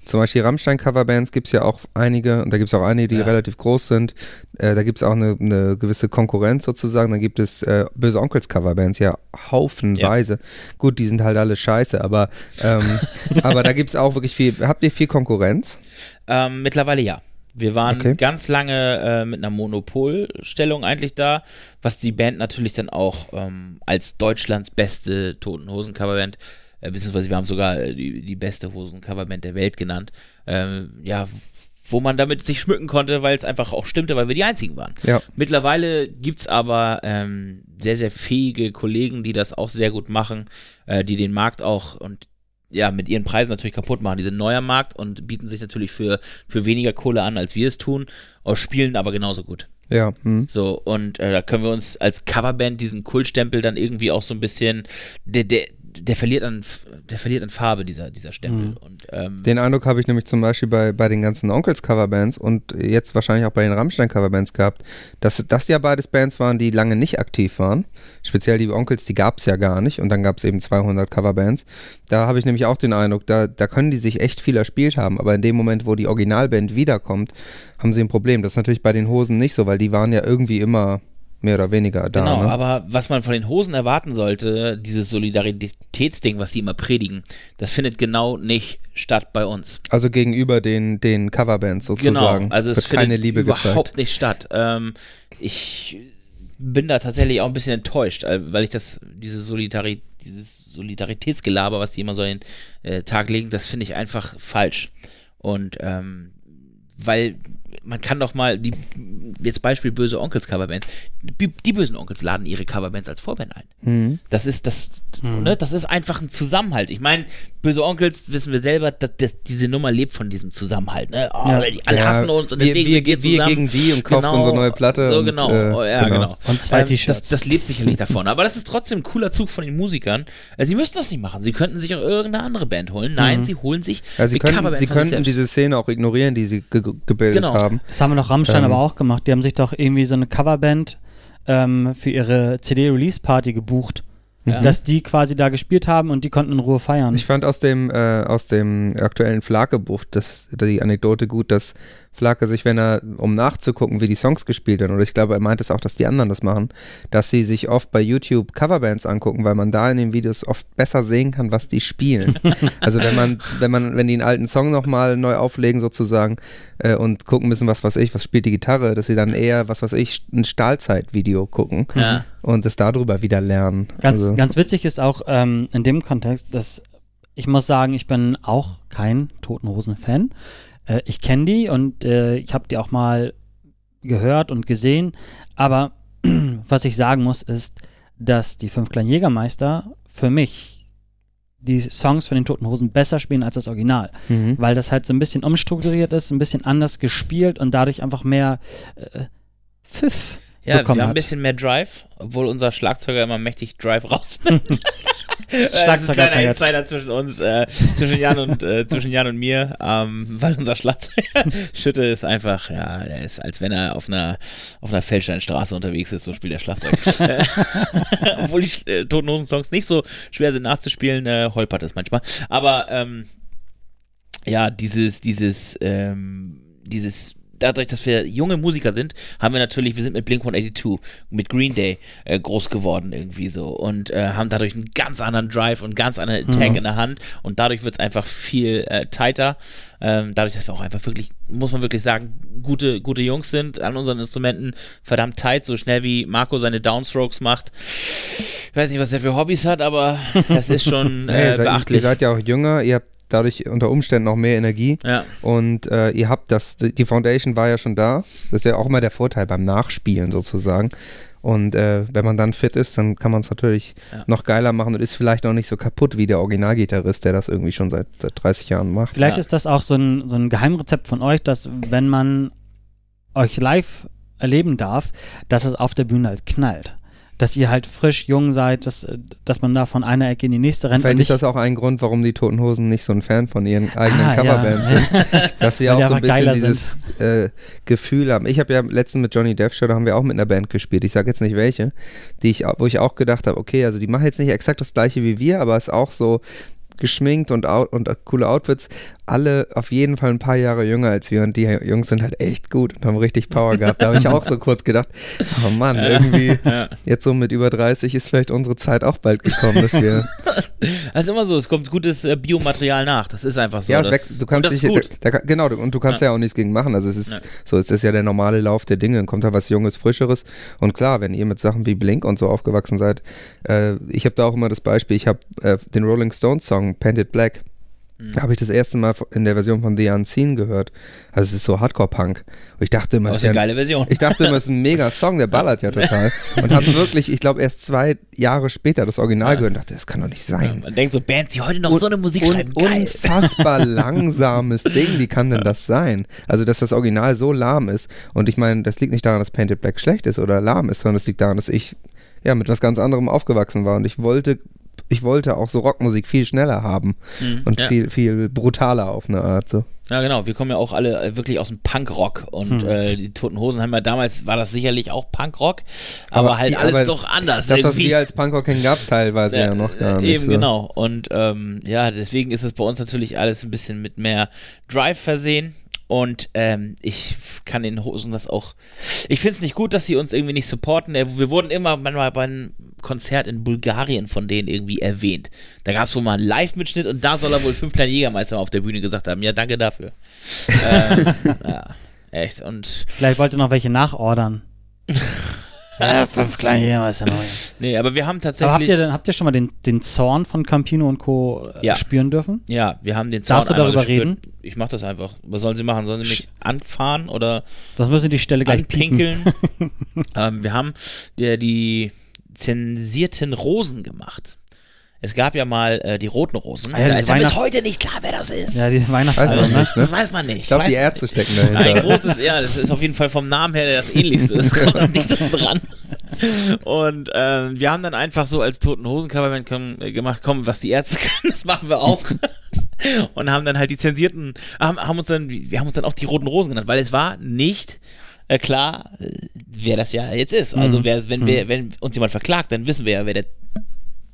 zum Beispiel Rammstein-Coverbands, gibt es ja auch einige, und da gibt es auch einige, die Ja. relativ groß sind. Äh, da gibt es auch eine, eine gewisse Konkurrenz sozusagen. Dann gibt es äh, Böse Onkels-Coverbands, ja, haufenweise. Gut, die sind halt alle scheiße, aber, ähm, aber da gibt es auch wirklich viel. Habt ihr viel Konkurrenz? Ähm, mittlerweile ja. Wir waren Okay. ganz lange äh, mit einer Monopolstellung eigentlich da, was die Band natürlich dann auch ähm, als Deutschlands beste Toten Hosen Coverband, äh, beziehungsweise wir haben sogar äh, die, die beste Hosen Coverband der Welt genannt, ähm, ja, wo man damit sich schmücken konnte, weil es einfach auch stimmte, weil wir die einzigen waren. Ja. Mittlerweile gibt es aber ähm, sehr, sehr fähige Kollegen, die das auch sehr gut machen, äh, die den Markt auch und ja, mit ihren Preisen natürlich kaputt machen. Die sind neuer Markt und bieten sich natürlich für, für weniger Kohle an, als wir es tun, spielen aber genauso gut. Ja. Hm. So, und äh, da können wir uns als Coverband diesen Kultstempel dann irgendwie auch so ein bisschen, der, der, der verliert an, der verliert an Farbe, dieser, dieser Stempel. Mhm. Und ähm, Den Eindruck habe ich nämlich zum Beispiel bei, bei den ganzen Onkels-Coverbands und jetzt wahrscheinlich auch bei den Rammstein-Coverbands gehabt, dass das ja beides Bands waren, die lange nicht aktiv waren. Speziell die Onkels, die gab es ja gar nicht und dann gab es eben 200 Coverbands. Da habe ich nämlich auch den Eindruck, da, da können die sich echt viel erspielt haben, aber in dem Moment, wo die Originalband wiederkommt, haben sie ein Problem. Das ist natürlich bei den Hosen nicht so, weil die waren ja irgendwie immer mehr oder weniger da. Genau, ne? aber was man von den Hosen erwarten sollte, dieses Solidaritätsding, was die immer predigen, das findet genau nicht statt bei uns. Also gegenüber den, den Coverbands sozusagen. Genau, also es wird findet keine Liebe überhaupt gezeigt. nicht statt. Ähm, ich bin da tatsächlich auch ein bisschen enttäuscht, äh, weil ich das, diese Solidari dieses Solidaritätsgelaber, was die immer so in den äh, Tag legen, das finde ich einfach falsch. Und ähm, weil man kann doch mal, die, jetzt Beispiel Böse Onkels Coverband, die, die Bösen Onkels laden ihre Coverbands als Vorband ein. Mhm. Das ist das, ne, das ist einfach ein Zusammenhalt. Ich meine, Böse Onkels wissen wir selber, dass, dass diese Nummer lebt von diesem Zusammenhalt. Ne? Oh, Ja. die alle Ja, hassen uns und wir- deswegen wir- wir wir zusammen. gegen die und kauft unsere neue Platte So und, genau, äh, oh, ja genau. genau. Und zwei Ähm, T-Shirts. Das, das lebt sicherlich davon. Aber das ist trotzdem ein cooler Zug von den Musikern. Äh, Sie müssen das nicht machen. Sie könnten sich auch irgendeine andere Band holen. Nein, sie holen sich Ja, sie die könnten, sie könnten diese Szene auch ignorieren, die sie ge- gebildet Genau. haben. Das haben wir noch Rammstein Ähm. aber auch gemacht. Die haben sich doch irgendwie so eine Coverband ähm, für ihre CD-Release-Party gebucht. Ja. Dass die quasi da gespielt haben und die konnten in Ruhe feiern. Ich fand aus dem, äh, aus dem aktuellen Flake-Buch das, die Anekdote gut, dass Flake sich, wenn er, um nachzugucken, wie die Songs gespielt werden, oder ich glaube, er meint es auch, dass die anderen das machen, dass sie sich oft bei YouTube Coverbands angucken, weil man da in den Videos oft besser sehen kann, was die spielen. also wenn man, wenn man, wenn die einen alten Song nochmal neu auflegen sozusagen äh, und gucken müssen, was weiß ich, was spielt die Gitarre, dass sie dann eher, was weiß ich, ein Stahlzeit-Video gucken Ja. und es darüber wieder lernen. Ganz, also, ganz witzig ist auch ähm, in dem Kontext, dass ich muss sagen, ich bin auch kein Toten Hosen-Fan. Äh, ich kenne die und äh, ich habe die auch mal gehört und gesehen. Aber was ich sagen muss, ist, dass die fünf kleinen Jägermeister für mich die Songs von den Toten Hosen besser spielen als das Original. mhm. Weil das halt so ein bisschen umstrukturiert ist, ein bisschen anders gespielt und dadurch einfach mehr äh, Pfiff Ja, wir haben ein bisschen mehr Drive, obwohl unser Schlagzeuger immer mächtig Drive rausnimmt. Schlagzeuger kleiner. Insider zwischen uns, äh, zwischen Jan und äh, zwischen Jan und mir, ähm, weil unser Schlagzeuger Schütte ist einfach, ja, der ist, als wenn er auf einer auf einer Feldsteinstraße unterwegs ist, so spielt er Schlagzeug. Obwohl die äh, Toten Hosen Songs nicht so schwer sind nachzuspielen, äh, holpert es manchmal. Aber ähm, ja, dieses, dieses, ähm, dieses, dadurch, dass wir junge Musiker sind, haben wir natürlich, wir sind mit Blink 182, mit Green Day äh, groß geworden irgendwie so und äh, haben dadurch einen ganz anderen Drive und einen ganz anderen Attack in der Hand und dadurch wird es einfach viel äh, tighter. Ähm, dadurch, dass wir auch einfach wirklich, muss man wirklich sagen, gute, gute Jungs sind an unseren Instrumenten, verdammt tight, so schnell wie Marco seine Downstrokes macht. Ich weiß nicht, was er für Hobbys hat, aber das ist schon Hey, äh, ihr, seid, beachtlich. ihr seid ja auch jünger, ihr habt dadurch unter Umständen noch mehr Energie ja. und äh, ihr habt das, die Foundation war ja schon da. Das ist ja auch immer der Vorteil beim Nachspielen sozusagen. Und äh, wenn man dann fit ist, dann kann man es natürlich Ja. noch geiler machen und ist vielleicht noch nicht so kaputt wie der Originalgitarrist, der das irgendwie schon seit, seit 30 Jahren macht. Vielleicht Ja. ist das auch so ein, so ein Geheimrezept von euch, dass wenn man euch live erleben darf, dass es auf der Bühne halt knallt. Dass ihr halt frisch, jung seid, dass, dass man da von einer Ecke in die nächste rennt. Vielleicht ist das auch ein Grund, warum die Toten Hosen nicht so ein Fan von ihren eigenen Ah, ja. Coverbands sind. Dass sie auch so ein bisschen dieses äh, Gefühl haben. Ich habe ja letztens mit Johnny Depp Show, da haben wir auch mit einer Band gespielt. Ich sage jetzt nicht welche, die ich, wo ich auch gedacht habe, okay, also die machen jetzt nicht exakt das gleiche wie wir, aber ist auch so geschminkt und, out, und äh, coole Outfits. Alle auf jeden Fall ein paar Jahre jünger als wir und die Jungs sind halt echt gut und haben richtig Power gehabt. Da habe ich auch so kurz gedacht, oh Mann, irgendwie Ja. jetzt so mit über 30 ist vielleicht unsere Zeit auch bald gekommen, dass wir Das ist immer so, es kommt gutes äh, Biomaterial nach. Das ist einfach so. ja, das, wächst, du kannst das dich. Da, da, genau, und du kannst ja. auch nichts gegen machen. Also es ist Ja. so, es ist ja der normale Lauf der Dinge. Dann kommt da was Junges, Frischeres. Und klar, wenn ihr mit Sachen wie Blink und so aufgewachsen seid, äh, ich habe da auch immer das Beispiel, ich habe äh, den Rolling Stones Song Painted Black. Mhm. Da habe ich das erste Mal in der Version von The Unseen gehört. Also es ist so Hardcore-Punk. Und ich dachte immer, Das es ist eine ja geile Version. ich dachte immer, es ist ein mega Song, der ballert ja total. Und habe wirklich, ich glaube, erst zwei Jahre später das Original gehört und dachte, das kann doch nicht sein. Man denkt so, Bands, die heute noch so eine Musik un- schreiben, geil. Unfassbar langsames Ding, wie kann denn das sein? Also, dass das Original so lahm ist. Und ich meine, das liegt nicht daran, dass Painted Black schlecht ist oder lahm ist, sondern es liegt daran, dass ich ja mit was ganz anderem aufgewachsen war und ich wollte ich wollte auch so Rockmusik viel schneller haben Mhm, und ja. viel viel brutaler auf eine Art so. Ja, genau. Wir kommen ja auch alle äh, wirklich aus dem Punkrock und Hm. äh, die Toten Hosen haben ja damals, war das sicherlich auch Punkrock, aber, Aber halt die- alles aber doch anders. Das, was irgendwie. wir als Punkrock kennen, gab teilweise ja, noch gar äh, nicht. Eben, so. genau. Und ähm, ja, deswegen ist es bei uns natürlich alles ein bisschen mit mehr Drive versehen. Und ähm, ich kann den Hosen das auch. Ich finde es nicht gut, dass sie uns irgendwie nicht supporten. Äh, Wir wurden immer manchmal bei einem Konzert in Bulgarien von denen irgendwie erwähnt. Da gab es wohl mal einen Live-Mitschnitt und da soll er wohl fünf kleine Jägermeister auf der Bühne gesagt haben. Ja, danke dafür. ähm, ja, echt. Und Vielleicht wollt ihr noch welche nachordern. ja, fünf kleine Jägermeister neu. nee, aber wir haben Aber tatsächlich. habt ihr, denn, habt ihr schon mal den, den Zorn von Campino und Co. äh, Ja. spüren dürfen? ja, wir haben den Darfst du darüber gespürt. reden? ich mach das einfach. Was sollen sie machen? Sollen sie mich anfahren oder Das müssen die Stelle gleich anpinkeln? ähm, wir haben die, die zensierten Rosen gemacht. Es gab ja mal äh, die roten Rosen. Ah ja, da ist ja bis heute nicht klar, wer das ist. Ja, die Weiß Weihnachtsalbum, man ne? das weiß man nicht. Ich glaube, die Weiß- Ärzte stecken ein dahinter. großes, ja, das ist auf jeden Fall vom Namen her das ähnlichste ist am dichtesten dran. Und ähm, wir haben dann einfach so als Toten Hosen äh, gemacht, komm, was die Ärzte können, das machen wir auch. Und haben dann halt die zensierten, haben, haben uns dann, wir haben uns dann auch die Roten Rosen genannt, weil es war nicht äh, klar, äh, wer das ja jetzt ist. Also Mhm. wer, wenn, wir, wenn uns jemand verklagt, dann wissen wir ja, wer der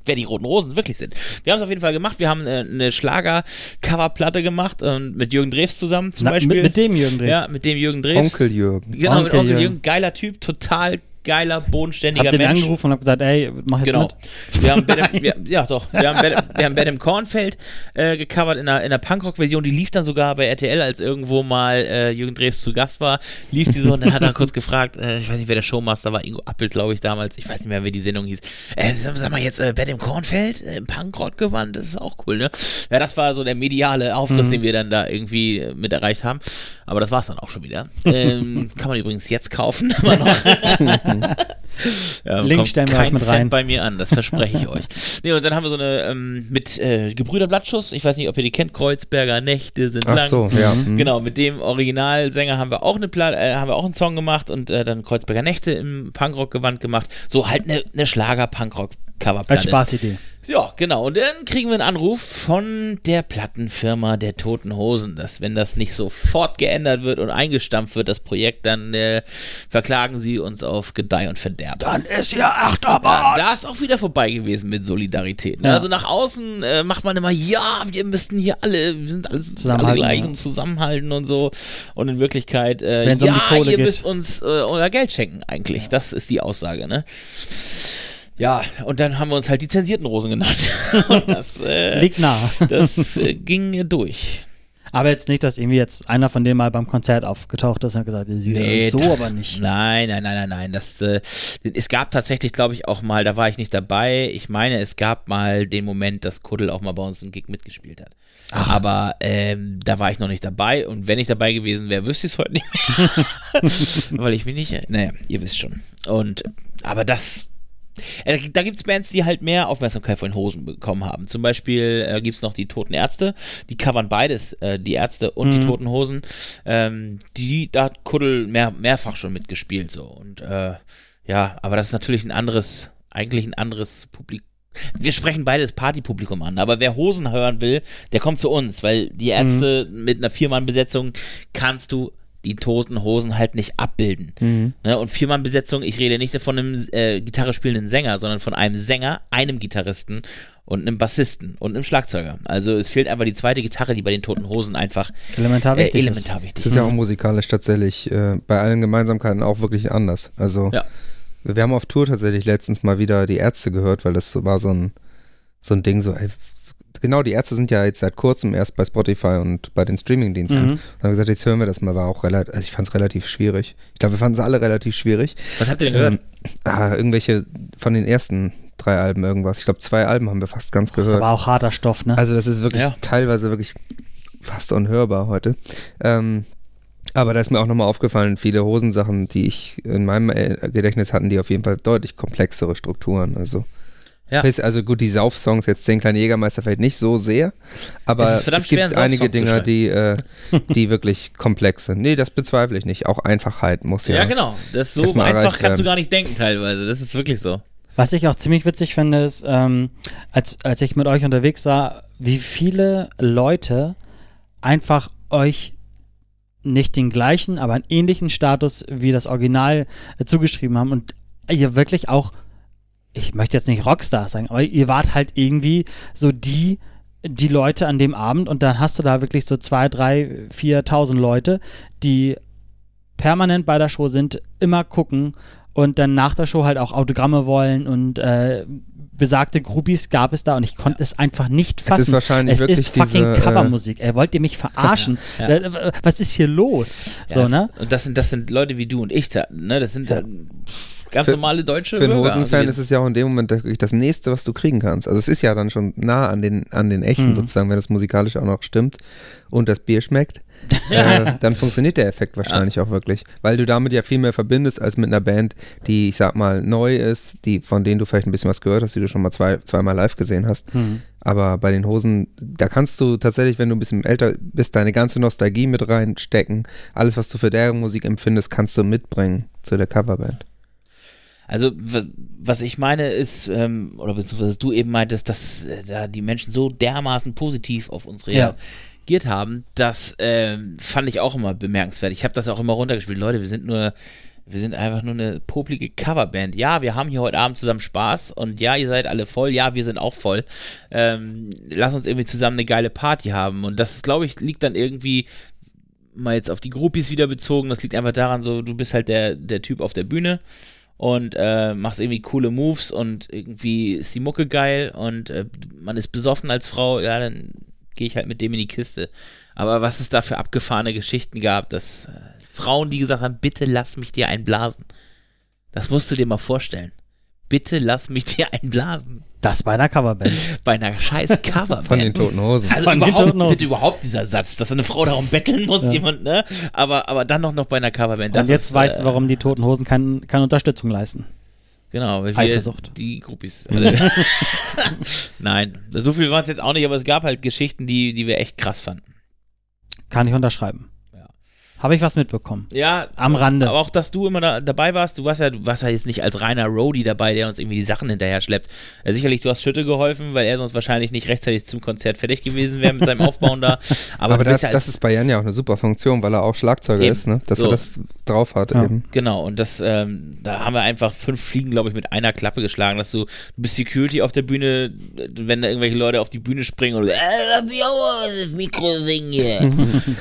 wer die roten Rosen wirklich sind. Wir haben es auf jeden Fall gemacht. Wir haben äh, eine Schlager-Coverplatte gemacht ähm, mit Jürgen Drews zusammen zum Na, Beispiel. mit, mit dem Jürgen Dres. Ja, mit dem Jürgen Drews. Onkel Jürgen. Genau, mit Onkel Onkel Jürgen. Jürgen. Geiler Typ, total geiler, bodenständiger Hab den Mensch. angerufen und hab gesagt, ey, mach jetzt Genau. mit. Wir haben Bad, wir, ja, doch. Wir haben Bad, wir haben Bad im Kornfeld äh, gecovert in einer, in einer Punkrock-Version. Die lief dann sogar bei RTL, als irgendwo mal äh, Jürgen Drews zu Gast war. Lief die so und dann hat er kurz gefragt, äh, ich weiß nicht, wer der Showmaster war, Ingo Appelt, glaube ich, damals. Ich weiß nicht mehr, wie die Sendung hieß. Äh, sag mal jetzt, äh, Bad im Kornfeld, äh, im Punkrock-Gewand, das ist auch cool, ne? Ja, das war so der mediale Auftritt, Mhm. den wir dann da irgendwie äh, mit erreicht haben. Aber das war's dann auch schon wieder. Ähm, kann man übrigens jetzt kaufen, immer noch. Ja, Link kommt stellen wir kein euch mit Cent rein. bei mir an, das verspreche ich euch. Nee, und dann haben wir so eine ähm, mit äh, Gebrüder Blattschuss, ich weiß nicht, ob ihr die kennt, Kreuzberger Nächte sind Ach lang. so, ja. mhm. Genau, mit dem Originalsänger haben wir auch eine Pla äh, haben wir auch einen Song gemacht und äh, dann Kreuzberger Nächte im Punkrock-Gewand gemacht. So halt eine, eine Schlager-Punkrock-Coverplatte. Als Spaßidee. Ja, genau. Und dann kriegen wir einen Anruf von der Plattenfirma der Toten Hosen, dass wenn das nicht sofort geändert wird und eingestampft wird, das Projekt, dann äh, verklagen sie uns auf Gedeih und Verderb. Dann ist ja Achterbahn. Ja, da ist auch wieder vorbei gewesen mit Solidarität. Ne? Ja. Also nach außen äh, macht man immer, ja, wir müssten hier alle, wir sind alles alle Zusammenhalten, gleich ja. und zusammenhalten und so. Und in Wirklichkeit, äh, um ja, Kohle ihr geht. müsst uns äh, euer Geld schenken eigentlich. Das ist die Aussage, ne? Ja, und dann haben wir uns halt die zensierten Rosen genannt. und das, äh, Liegt nah. das äh, ging durch. Aber jetzt nicht, dass irgendwie jetzt einer von denen mal beim Konzert aufgetaucht ist und hat gesagt, sie Nee, so aber nicht. Nein, nein, nein, nein, nein. Das, äh, es gab tatsächlich, glaube ich, auch mal, da war ich nicht dabei. Ich meine, es gab mal den Moment, dass Kuddel auch mal bei uns einen Gig mitgespielt hat. Aber ähm, da war ich noch nicht dabei und wenn ich dabei gewesen wäre, wüsste ich es heute nicht mehr. Weil ich mich nicht. Naja, ihr wisst schon. Und aber das. Äh, da gibt es Bands, die halt mehr Aufmerksamkeit von den Hosen bekommen haben. Zum Beispiel äh, gibt es noch die Toten Ärzte, die covern beides, äh, die Ärzte und die Mhm. Toten Hosen. Ähm, die, da hat Kuddel mehr, mehrfach schon mitgespielt. so Und äh, ja, aber das ist natürlich ein anderes, eigentlich ein anderes Publikum. Wir sprechen beides Partypublikum an, aber wer Hosen hören will, der kommt zu uns, weil die Ärzte mit einer Viermann-Besetzung kannst du die toten Hosen halt nicht abbilden. Mhm. Ne? Und Viermann-Besetzung, ich rede nicht von einem äh, Gitarre spielenden Sänger, sondern von einem Sänger, einem Gitarristen und einem Bassisten und einem Schlagzeuger. Also es fehlt einfach die zweite Gitarre, die bei den toten Hosen einfach Elementar äh, wichtig ist. elementar wichtig Das ist ja auch musikalisch tatsächlich äh, bei allen Gemeinsamkeiten auch wirklich anders. Also Ja. wir haben auf Tour tatsächlich letztens mal wieder die Ärzte gehört, weil das so war so ein, so ein Ding, so, ey, genau, die Ärzte sind ja jetzt seit kurzem erst bei Spotify und bei den Streamingdiensten. Mhm. Und haben gesagt, jetzt hören wir das mal, war auch relativ, also ich fand es relativ schwierig. Ich glaube, wir fanden es alle relativ schwierig. Was habt ihr denn gehört? Ähm, ah, irgendwelche von den ersten drei Alben irgendwas. Ich glaube, zwei Alben haben wir fast ganz Das gehört. aber auch harter Stoff, ne? Also das ist wirklich Ja. teilweise wirklich fast unhörbar heute. Ähm, aber da ist mir auch nochmal aufgefallen, viele Hosensachen, die ich in meinem äh, Gedächtnis hatten, die auf jeden Fall deutlich komplexere Strukturen. Also, Ja. Bis- also gut, die Sauf-Songs, jetzt Zehn kleine Jägermeister vielleicht nicht so sehr, aber Es es, gibt einige Dinger, schreiben. die, äh, die wirklich komplex sind. Nee, das bezweifle ich nicht. Auch Einfachheit muss ja. Ja, genau. Das ist so einfach kannst du gar nicht denken teilweise. Das ist wirklich so. Was ich auch ziemlich witzig finde, ist, ähm, als, als ich mit euch unterwegs war, wie viele Leute einfach euch nicht den gleichen, aber einen ähnlichen Status wie das Original äh, zugeschrieben haben und ihr wirklich auch, ich möchte jetzt nicht Rockstar sagen, aber ihr wart halt irgendwie so die, die Leute an dem Abend und dann hast du da wirklich so zwei, drei, viertausend Leute, die permanent bei der Show sind, immer gucken und dann nach der Show halt auch Autogramme wollen und äh, besagte Groupies gab es da und ich konnte es einfach nicht fassen. ist wahrscheinlich es wirklich ist fucking diese, äh, Covermusik. Ey, wollt ihr mich verarschen? Ja. Äh, Was ist hier los? Ja, so, das, ne? Und das sind, das sind Leute wie du und ich, da, ne? Das sind Ja. äh, pff, ganz Für- normale deutsche Für einen Hosenfan gewesen. ist es ja auch in dem Moment wirklich das Nächste, was du kriegen kannst. Also es ist ja dann schon nah an den, an den echten Mhm. sozusagen, wenn das musikalisch auch noch stimmt und das Bier schmeckt. äh, dann funktioniert der Effekt wahrscheinlich auch wirklich. Weil du damit ja viel mehr verbindest als mit einer Band, die, ich sag mal, neu ist, die, von denen du vielleicht ein bisschen was gehört hast, die du schon mal zwei, zweimal live gesehen hast. Mhm. Aber bei den Hosen, da kannst du tatsächlich, wenn du ein bisschen älter bist, deine ganze Nostalgie mit reinstecken. Alles, was du für deren Musik empfindest, kannst du mitbringen zu der Coverband. Also wa- was ich meine ist, ähm, oder beziehungsweise was du eben meintest, dass äh, da die Menschen so dermaßen positiv auf uns Ja. reagiert haben, das ähm, fand ich auch immer bemerkenswert. Ich habe das auch immer runtergespielt. Leute, wir sind nur, wir sind einfach nur eine poplige Coverband. Ja, wir haben hier heute Abend zusammen Spaß und ja, ihr seid alle voll. Ja, wir sind auch voll. Ähm, lass uns irgendwie zusammen eine geile Party haben. Und das, glaube ich, liegt dann irgendwie mal jetzt auf die Groupies wieder bezogen. Das liegt einfach daran, so du bist halt der, der Typ auf der Bühne und äh, machst irgendwie coole Moves und irgendwie ist die Mucke geil und äh, man ist besoffen als Frau, ja, dann gehe ich halt mit dem in die Kiste. Aber was es da für abgefahrene Geschichten gab, dass äh, Frauen, die gesagt haben, bitte lass mich dir einblasen. Das musst du dir mal vorstellen. Bitte lass mich dir einblasen. Das bei einer Coverband. Bei einer scheiß Coverband. Von den Toten Hosen. Also Von den überhaupt, Toten Hosen. bitte überhaupt dieser Satz, dass eine Frau darum betteln muss, Ja. jemand, ne? Aber, aber dann noch, noch bei einer Coverband. Und jetzt ist, weißt äh, du, warum die Toten Hosen kein, keine Unterstützung leisten. Genau, weil wir Eifersucht. die Groupies alle. Nein, so viel waren es jetzt auch nicht, aber es gab halt Geschichten, die, die wir echt krass fanden. Kann ich unterschreiben. Habe ich was mitbekommen. Ja, Am Rande. aber auch, dass du immer da, dabei warst, du warst ja, du warst ja jetzt nicht als reiner Roadie dabei, der uns irgendwie die Sachen hinterher schleppt. Ja, sicherlich, du hast Schütte geholfen, weil er sonst wahrscheinlich nicht rechtzeitig zum Konzert fertig gewesen wäre mit seinem Aufbauen da. Aber, Aber, das, ja das ist bei Jan ja auch eine super Funktion, weil er auch Schlagzeuger Eben. ist, ne? Dass So. er das drauf hat Ja. eben. Genau, und das, ähm, da haben wir einfach fünf Fliegen, glaube ich, mit einer Klappe geschlagen, dass du, du bist Security auf der Bühne, wenn da irgendwelche Leute auf die Bühne springen und äh, das das Mikro-Ding hier.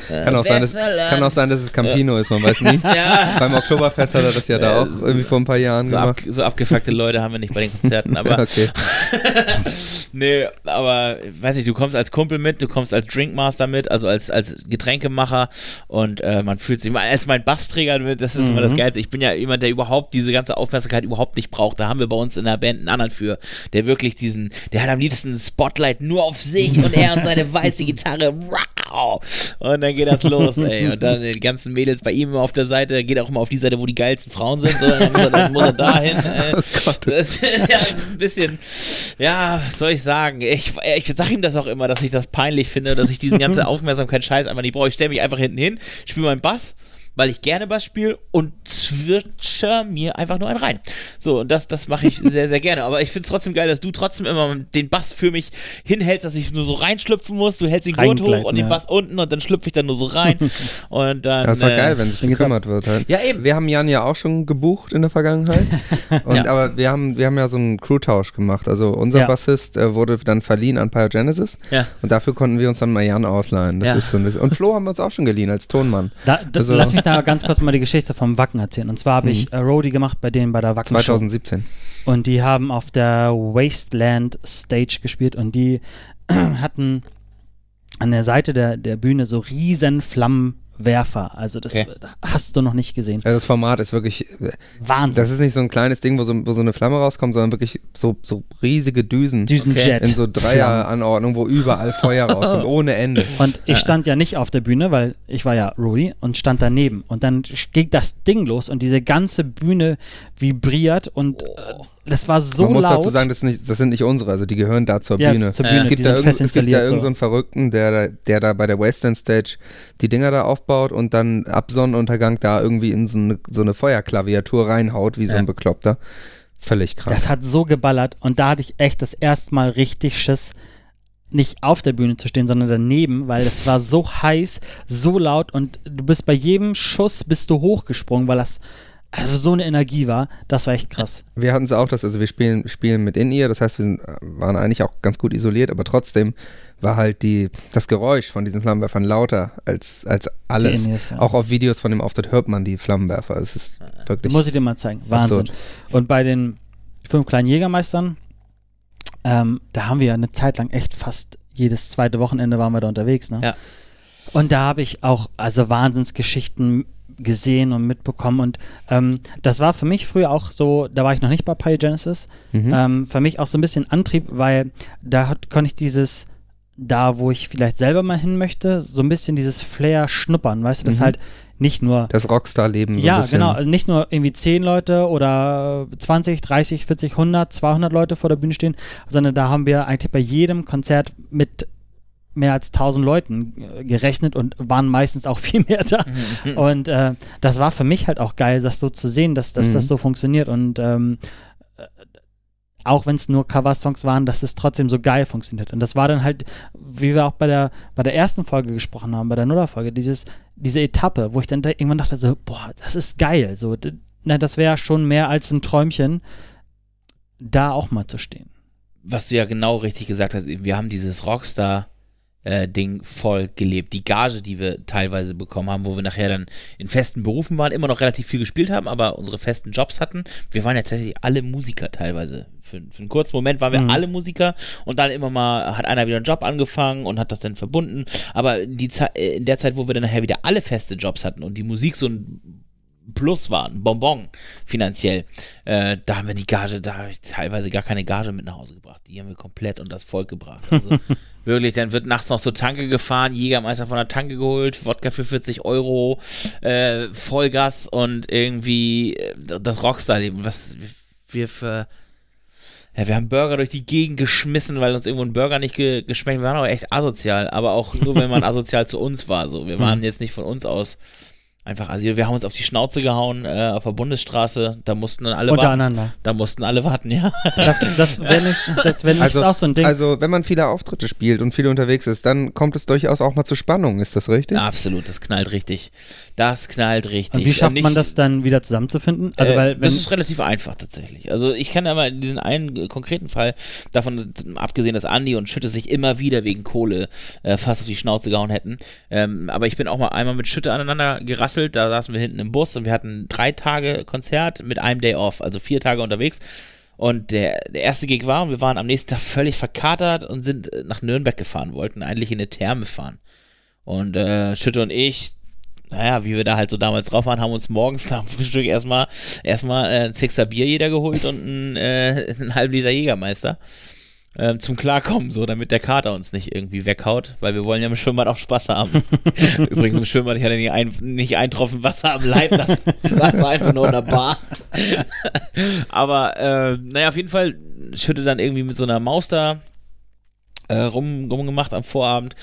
Äh, Kann auch, sein, Besserland. kann auch sein, dass es Campino ist, man weiß nie. Ja. Beim Oktoberfest hat er das ja da Ja, auch so- irgendwie vor ein paar Jahren So, ab, gemacht. so abgefuckte Leute haben wir nicht bei den Konzerten, aber okay. nee, aber weiß nicht, du kommst als Kumpel mit, du kommst als Drinkmaster mit, also als, als Getränkemacher und äh, man fühlt sich als mein Bassträger, das ist immer das Mhm. Geilste. Ich bin ja jemand, der überhaupt diese ganze Aufmerksamkeit überhaupt nicht braucht. Da haben wir bei uns in der Band einen anderen für, der wirklich diesen, der hat am liebsten ein Spotlight nur auf sich und er und seine weiße Gitarre. Wow! Und dann geht das los, ey. Und dann die ganzen Mädels bei ihm immer auf der Seite, er geht auch immer auf die Seite, wo die geilsten Frauen sind, so, dann muss er, dann muss er dahin. Ey. Das, ja, das ist ein bisschen, ja, was soll ich sagen? Ich, ich sag ihm das auch immer, dass ich das peinlich finde, dass ich diesen ganzen Aufmerksamkeit-Scheiß einfach nicht brauche. Ich stelle mich einfach hinten hin, spiele meinen Bass, weil ich gerne Bass spiele und zwitscher mir einfach nur einen rein. So, und das, das mache ich sehr, sehr gerne. Aber ich finde es trotzdem geil, dass du trotzdem immer den Bass für mich hinhältst, dass ich nur so reinschlüpfen muss. Du hältst den Gurt hoch und den ja. Bass unten und dann schlüpfe ich dann nur so rein. und dann. Das ist doch äh, geil, wenn sich gekümmert wird halt. Ja, eben. Wir haben Jan ja auch schon gebucht in der Vergangenheit. Und, Ja. Aber wir haben, wir haben ja so einen Crewtausch gemacht. Also unser Ja. Bassist äh, wurde dann verliehen an Pyogenesis. Ja. Und dafür konnten wir uns dann mal Jan ausleihen. Das Ja. ist so ein bisschen. Und Flo haben wir uns auch schon geliehen als Tonmann. Da, da, Also- lass mich da ganz kurz mal die Geschichte vom Wacken erzählen. Und zwar habe ich äh, Roadie gemacht bei denen bei der Wacken Show. 2017. Und die haben auf der Wasteland Stage gespielt und die hatten an der Seite der, der Bühne so riesen Flammenwerfer. Also das Okay. hast du noch nicht gesehen. Also das Format ist wirklich. Wahnsinn. Das ist nicht so ein kleines Ding, wo so, wo so eine Flamme rauskommt, sondern wirklich so, so riesige Düsen. Düsenjet. In so Dreier-Anordnung, wo überall Feuer rauskommt, ohne Ende. Und ich stand ja nicht auf der Bühne, weil ich war ja Roadie und stand daneben. Und dann ging das Ding los und diese ganze Bühne vibriert und äh, das war so Man muss laut. dazu sagen, das, ist nicht, das sind nicht unsere, also die gehören da zur ja, Bühne. zur Äh, Bühne, Es gibt, die da sind irgend, fest es gibt da irgendeinen so so. einen Verrückten, der, da- der da bei der Wasteland Stage die Dinger da aufbaut und dann ab Sonnenuntergang da irgendwie in so eine, so eine Feuerklaviatur reinhaut, wie so Ja. ein Bekloppter. Völlig krass. Das hat so geballert und da hatte ich echt das erste Mal richtig Schiss, nicht auf der Bühne zu stehen, sondern daneben, weil es war so heiß, so laut und du bist bei jedem Schuss bist du hochgesprungen, weil das also so eine Energie war. Das war echt krass. wir hatten es auch, dass, also wir spielen, spielen mit In-Ear, das heißt, wir sind, waren eigentlich auch ganz gut isoliert, aber trotzdem war halt die, das Geräusch von diesen Flammenwerfern lauter als, als alles. Ja. Auch auf Videos von dem Auftritt hört man die Flammenwerfer. Es ist wirklich. Muss ich dir mal zeigen. Wahnsinn. Absurd. Und bei den fünf kleinen Jägermeistern, ähm, da haben wir eine Zeit lang echt fast jedes zweite Wochenende waren wir da unterwegs, ne? Ja. Und da habe ich auch, also Wahnsinnsgeschichten gesehen und mitbekommen. Und ähm, das war für mich früher auch so, da war ich noch nicht bei Pyogenesis, Mhm. ähm, für mich auch so ein bisschen Antrieb, weil da hat, konnte ich dieses, da wo ich vielleicht selber mal hin möchte, so ein bisschen dieses Flair schnuppern, weißt du, das Mhm. halt nicht nur Das Rockstar-Leben so ja, genau. Also nicht nur irgendwie 10 Leute oder 20, 30, 40, 100, 200 Leute vor der Bühne stehen, sondern da haben wir eigentlich bei jedem Konzert mit mehr als 1000 Leuten äh, gerechnet und waren meistens auch viel mehr da. Und äh, das war für mich halt auch geil, das so zu sehen, dass, dass Mhm. das so funktioniert. Und ähm, äh, auch wenn es nur Cover-Songs waren, dass es trotzdem so geil funktioniert. Und das war dann halt, wie wir auch bei der, bei der ersten Folge gesprochen haben, bei der Nuller-Folge, dieses, diese Etappe, wo ich dann da irgendwann dachte so, boah, das ist geil. So, na, das wäre schon mehr als ein Träumchen, da auch mal zu stehen. was du ja genau richtig gesagt hast, wir haben dieses Rockstar äh, Ding voll gelebt. Die Gage, die wir teilweise bekommen haben, wo wir nachher dann in festen Berufen waren, immer noch relativ viel gespielt haben, aber unsere festen Jobs hatten. Wir waren ja tatsächlich alle Musiker teilweise. Für, für einen kurzen Moment waren wir Mhm. alle Musiker und dann immer mal hat einer wieder einen Job angefangen und hat das dann verbunden. Aber in, die äh, in der Zeit, wo wir dann nachher wieder alle feste Jobs hatten und die Musik so ein Plus war, ein Bonbon finanziell, äh, da haben wir die Gage, da habe ich teilweise gar keine Gage mit nach Hause gebracht. Die haben wir komplett unter das Volk gebracht. Also wirklich, dann wird nachts noch zur Tanke gefahren, Jägermeister von der Tanke geholt, Wodka für 40 Euro, äh, Vollgas und irgendwie äh, das Rockstar-Leben. Was wir für ja, wir haben Burger durch die Gegend geschmissen, weil uns irgendwo ein Burger nicht ge geschmeckt hat. Wir waren auch echt asozial, aber auch nur, wenn man asozial zu uns war. So, wir waren jetzt nicht von uns aus einfach Asyl. Wir haben uns auf die Schnauze gehauen äh, auf der Bundesstraße. Da mussten dann alle warten. Untereinander. Da mussten alle warten, ja. Das, das wäre nicht, das wär nicht Also, auch so ein Ding. also, wenn man viele Auftritte spielt und viel unterwegs ist, dann kommt es durchaus auch mal zu Spannung, ist das richtig? Absolut, das knallt richtig. Das knallt richtig. und wie schafft Nicht- man das dann wieder zusammenzufinden? Also, äh, weil, wenn, das ist relativ einfach tatsächlich. Also ich kann aber in diesem einen äh, konkreten Fall davon abgesehen, dass Andi und Schütte sich immer wieder wegen Kohle äh, fast auf die Schnauze gehauen hätten. Ähm, aber ich bin auch mal einmal mit Schütte aneinander gerasselt. Da saßen wir hinten im Bus und wir hatten drei Tage Konzert mit einem Day off, also vier Tage unterwegs. Und der, der erste Gig war und wir waren am nächsten Tag völlig verkatert und sind äh, nach Nürnberg gefahren, wollten eigentlich in eine Therme fahren. Und äh, Schütte und ich, naja, wie wir da halt so damals drauf waren, haben uns morgens nach dem Frühstück erstmal erstmal äh, ein Sixer Bier jeder geholt und einen, äh, einen halben Liter Jägermeister. Ähm, zum Klarkommen, so, damit der Kater uns nicht irgendwie weghaut, weil wir wollen ja im Schwimmbad auch Spaß haben. Übrigens im Schwimmbad, ich hatte nicht ein, nicht ein Tropfen Wasser am Leib, das saß einfach nur in der Bar. Aber, äh, naja, auf jeden Fall schütte dann irgendwie mit so einer Maus da äh, rum, rumgemacht am Vorabend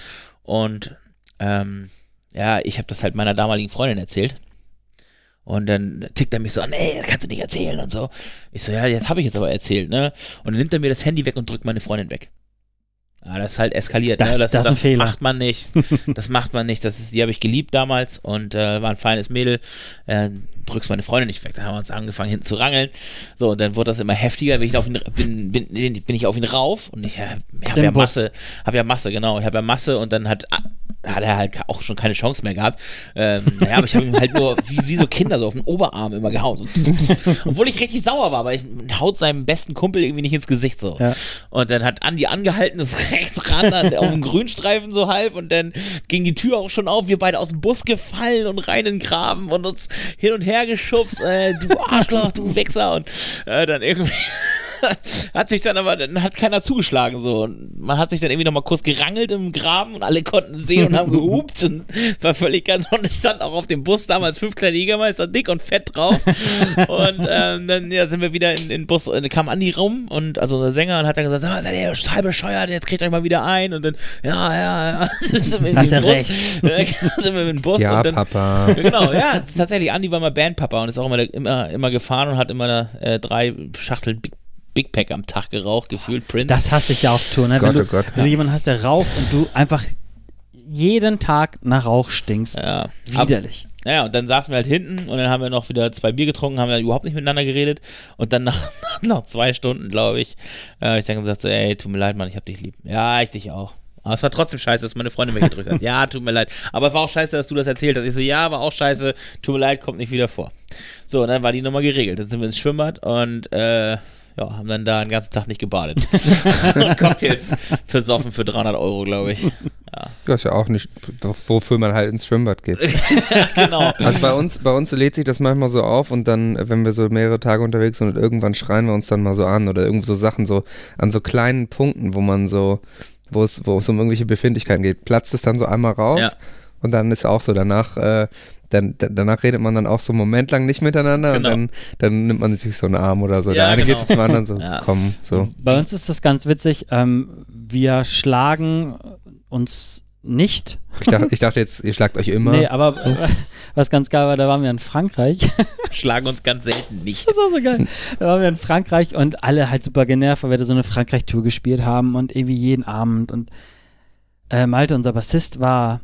und ähm, ja, ich habe das halt meiner damaligen Freundin erzählt. Und dann tickt er mich so an, nee, das kannst du nicht erzählen und so. Ich so, ja, jetzt habe ich jetzt aber erzählt, ne? Und dann nimmt er mir das Handy weg und drückt meine Freundin weg. Ja, das ist halt eskaliert, Das- ne? Das, das Fehler. macht man nicht. Das macht man nicht. Das ist, die habe ich geliebt damals und äh, war ein feines Mädel. Äh, drückst meine Freundin nicht weg. Dann haben wir uns angefangen hinten zu rangeln. So, und dann wurde das immer heftiger. Bin ich auf ihn, bin, bin, bin ich auf ihn rauf und ich, ich habe ja. Masse, habe ja Masse, genau. Ich habe ja Masse und dann hat hat er halt auch schon keine Chance mehr gehabt. Ähm, naja, aber ich habe ihm halt nur wie, wie so Kinder so auf den Oberarm immer gehauen. So. Obwohl ich richtig sauer war, aber ich haut seinem besten Kumpel irgendwie nicht ins Gesicht so. Ja. Und dann hat Andi angehalten, ist rechts ran, dann auf dem Grünstreifen so halb und dann ging die Tür auch schon auf, wir beide aus dem Bus gefallen und rein in den Graben und uns hin und her geschubst, äh, du Arschloch, du Wichser und äh, dann irgendwie hat sich dann aber, dann hat keiner zugeschlagen so. Und man hat sich dann irgendwie nochmal kurz gerangelt im Graben und alle konnten sehen und haben gehupt und war völlig ganz und stand auch auf dem Bus damals fünf kleine Jägermeister dick und fett drauf und ähm, dann ja, sind wir wieder in den Bus, und dann kam Andi rum und also unser Sänger und hat dann gesagt, sag mal, seid ihr total bescheuert, jetzt kriegt euch mal wieder ein und dann, ja, ja, ja, sind wir in Hast den ja Bus, recht. sind wir in den Bus Ja, und dann, Papa. genau, ja, tatsächlich, Andi war mal Bandpapa und ist auch immer, immer, immer gefahren und hat immer äh, drei Schachteln Big, Big Pack am Tag geraucht, gefühlt Prince. Das hasse ich ja auf Tour, ne? Gott, wenn du, oh Gott. wenn du jemanden hast, der raucht und du einfach jeden Tag nach Rauch stinkst. ja. Ab, Widerlich. ja, und dann saßen wir halt hinten und dann haben wir noch wieder zwei Bier getrunken, haben wir überhaupt nicht miteinander geredet und dann nach, nach noch zwei Stunden, glaube ich, äh, ich dann gesagt so, ey, tut mir leid, Mann, ich hab dich lieb. Ja, ich dich auch. Aber es war trotzdem scheiße, dass meine Freundin weggedrückt hat. Ja, tut mir leid. Aber es war auch scheiße, dass du das erzählt hast. Ich so, ja, war auch scheiße. Tut mir leid, kommt nicht wieder vor. So, und dann war die Nummer geregelt. Dann sind wir ins Schwimmbad und äh, ja, haben dann da den ganzen Tag nicht gebadet. und Cocktails versoffen für 300 Euro, glaube ich. Ja. Das ist ja auch nicht, wofür man halt ins Schwimmbad geht. genau. Also bei uns, bei uns lädt sich das manchmal so auf und dann, wenn wir so mehrere Tage unterwegs sind und irgendwann schreien wir uns dann mal so an oder irgendwie so Sachen so an so kleinen Punkten, wo man so, wo es, wo es um irgendwelche Befindlichkeiten geht, platzt es dann so einmal raus Ja. und dann ist auch so danach, äh, dann, da- danach redet man dann auch so einen Moment lang nicht miteinander Genau. und dann, dann nimmt man sich so einen Arm oder so. Ja, Der eine genau. geht zum anderen so, Ja. komm, so. Bei uns ist das ganz witzig. Ähm, wir schlagen uns nicht. Ich dachte, ich dachte jetzt, ihr schlagt euch immer. Nee, aber äh, was ganz geil war, da waren wir in Frankreich. Schlagen uns ganz selten nicht. Das war so geil. Da waren wir in Frankreich und alle halt super genervt, weil wir da so eine Frankreich-Tour gespielt haben und irgendwie jeden Abend. Und äh, Malte, unser Bassist, war.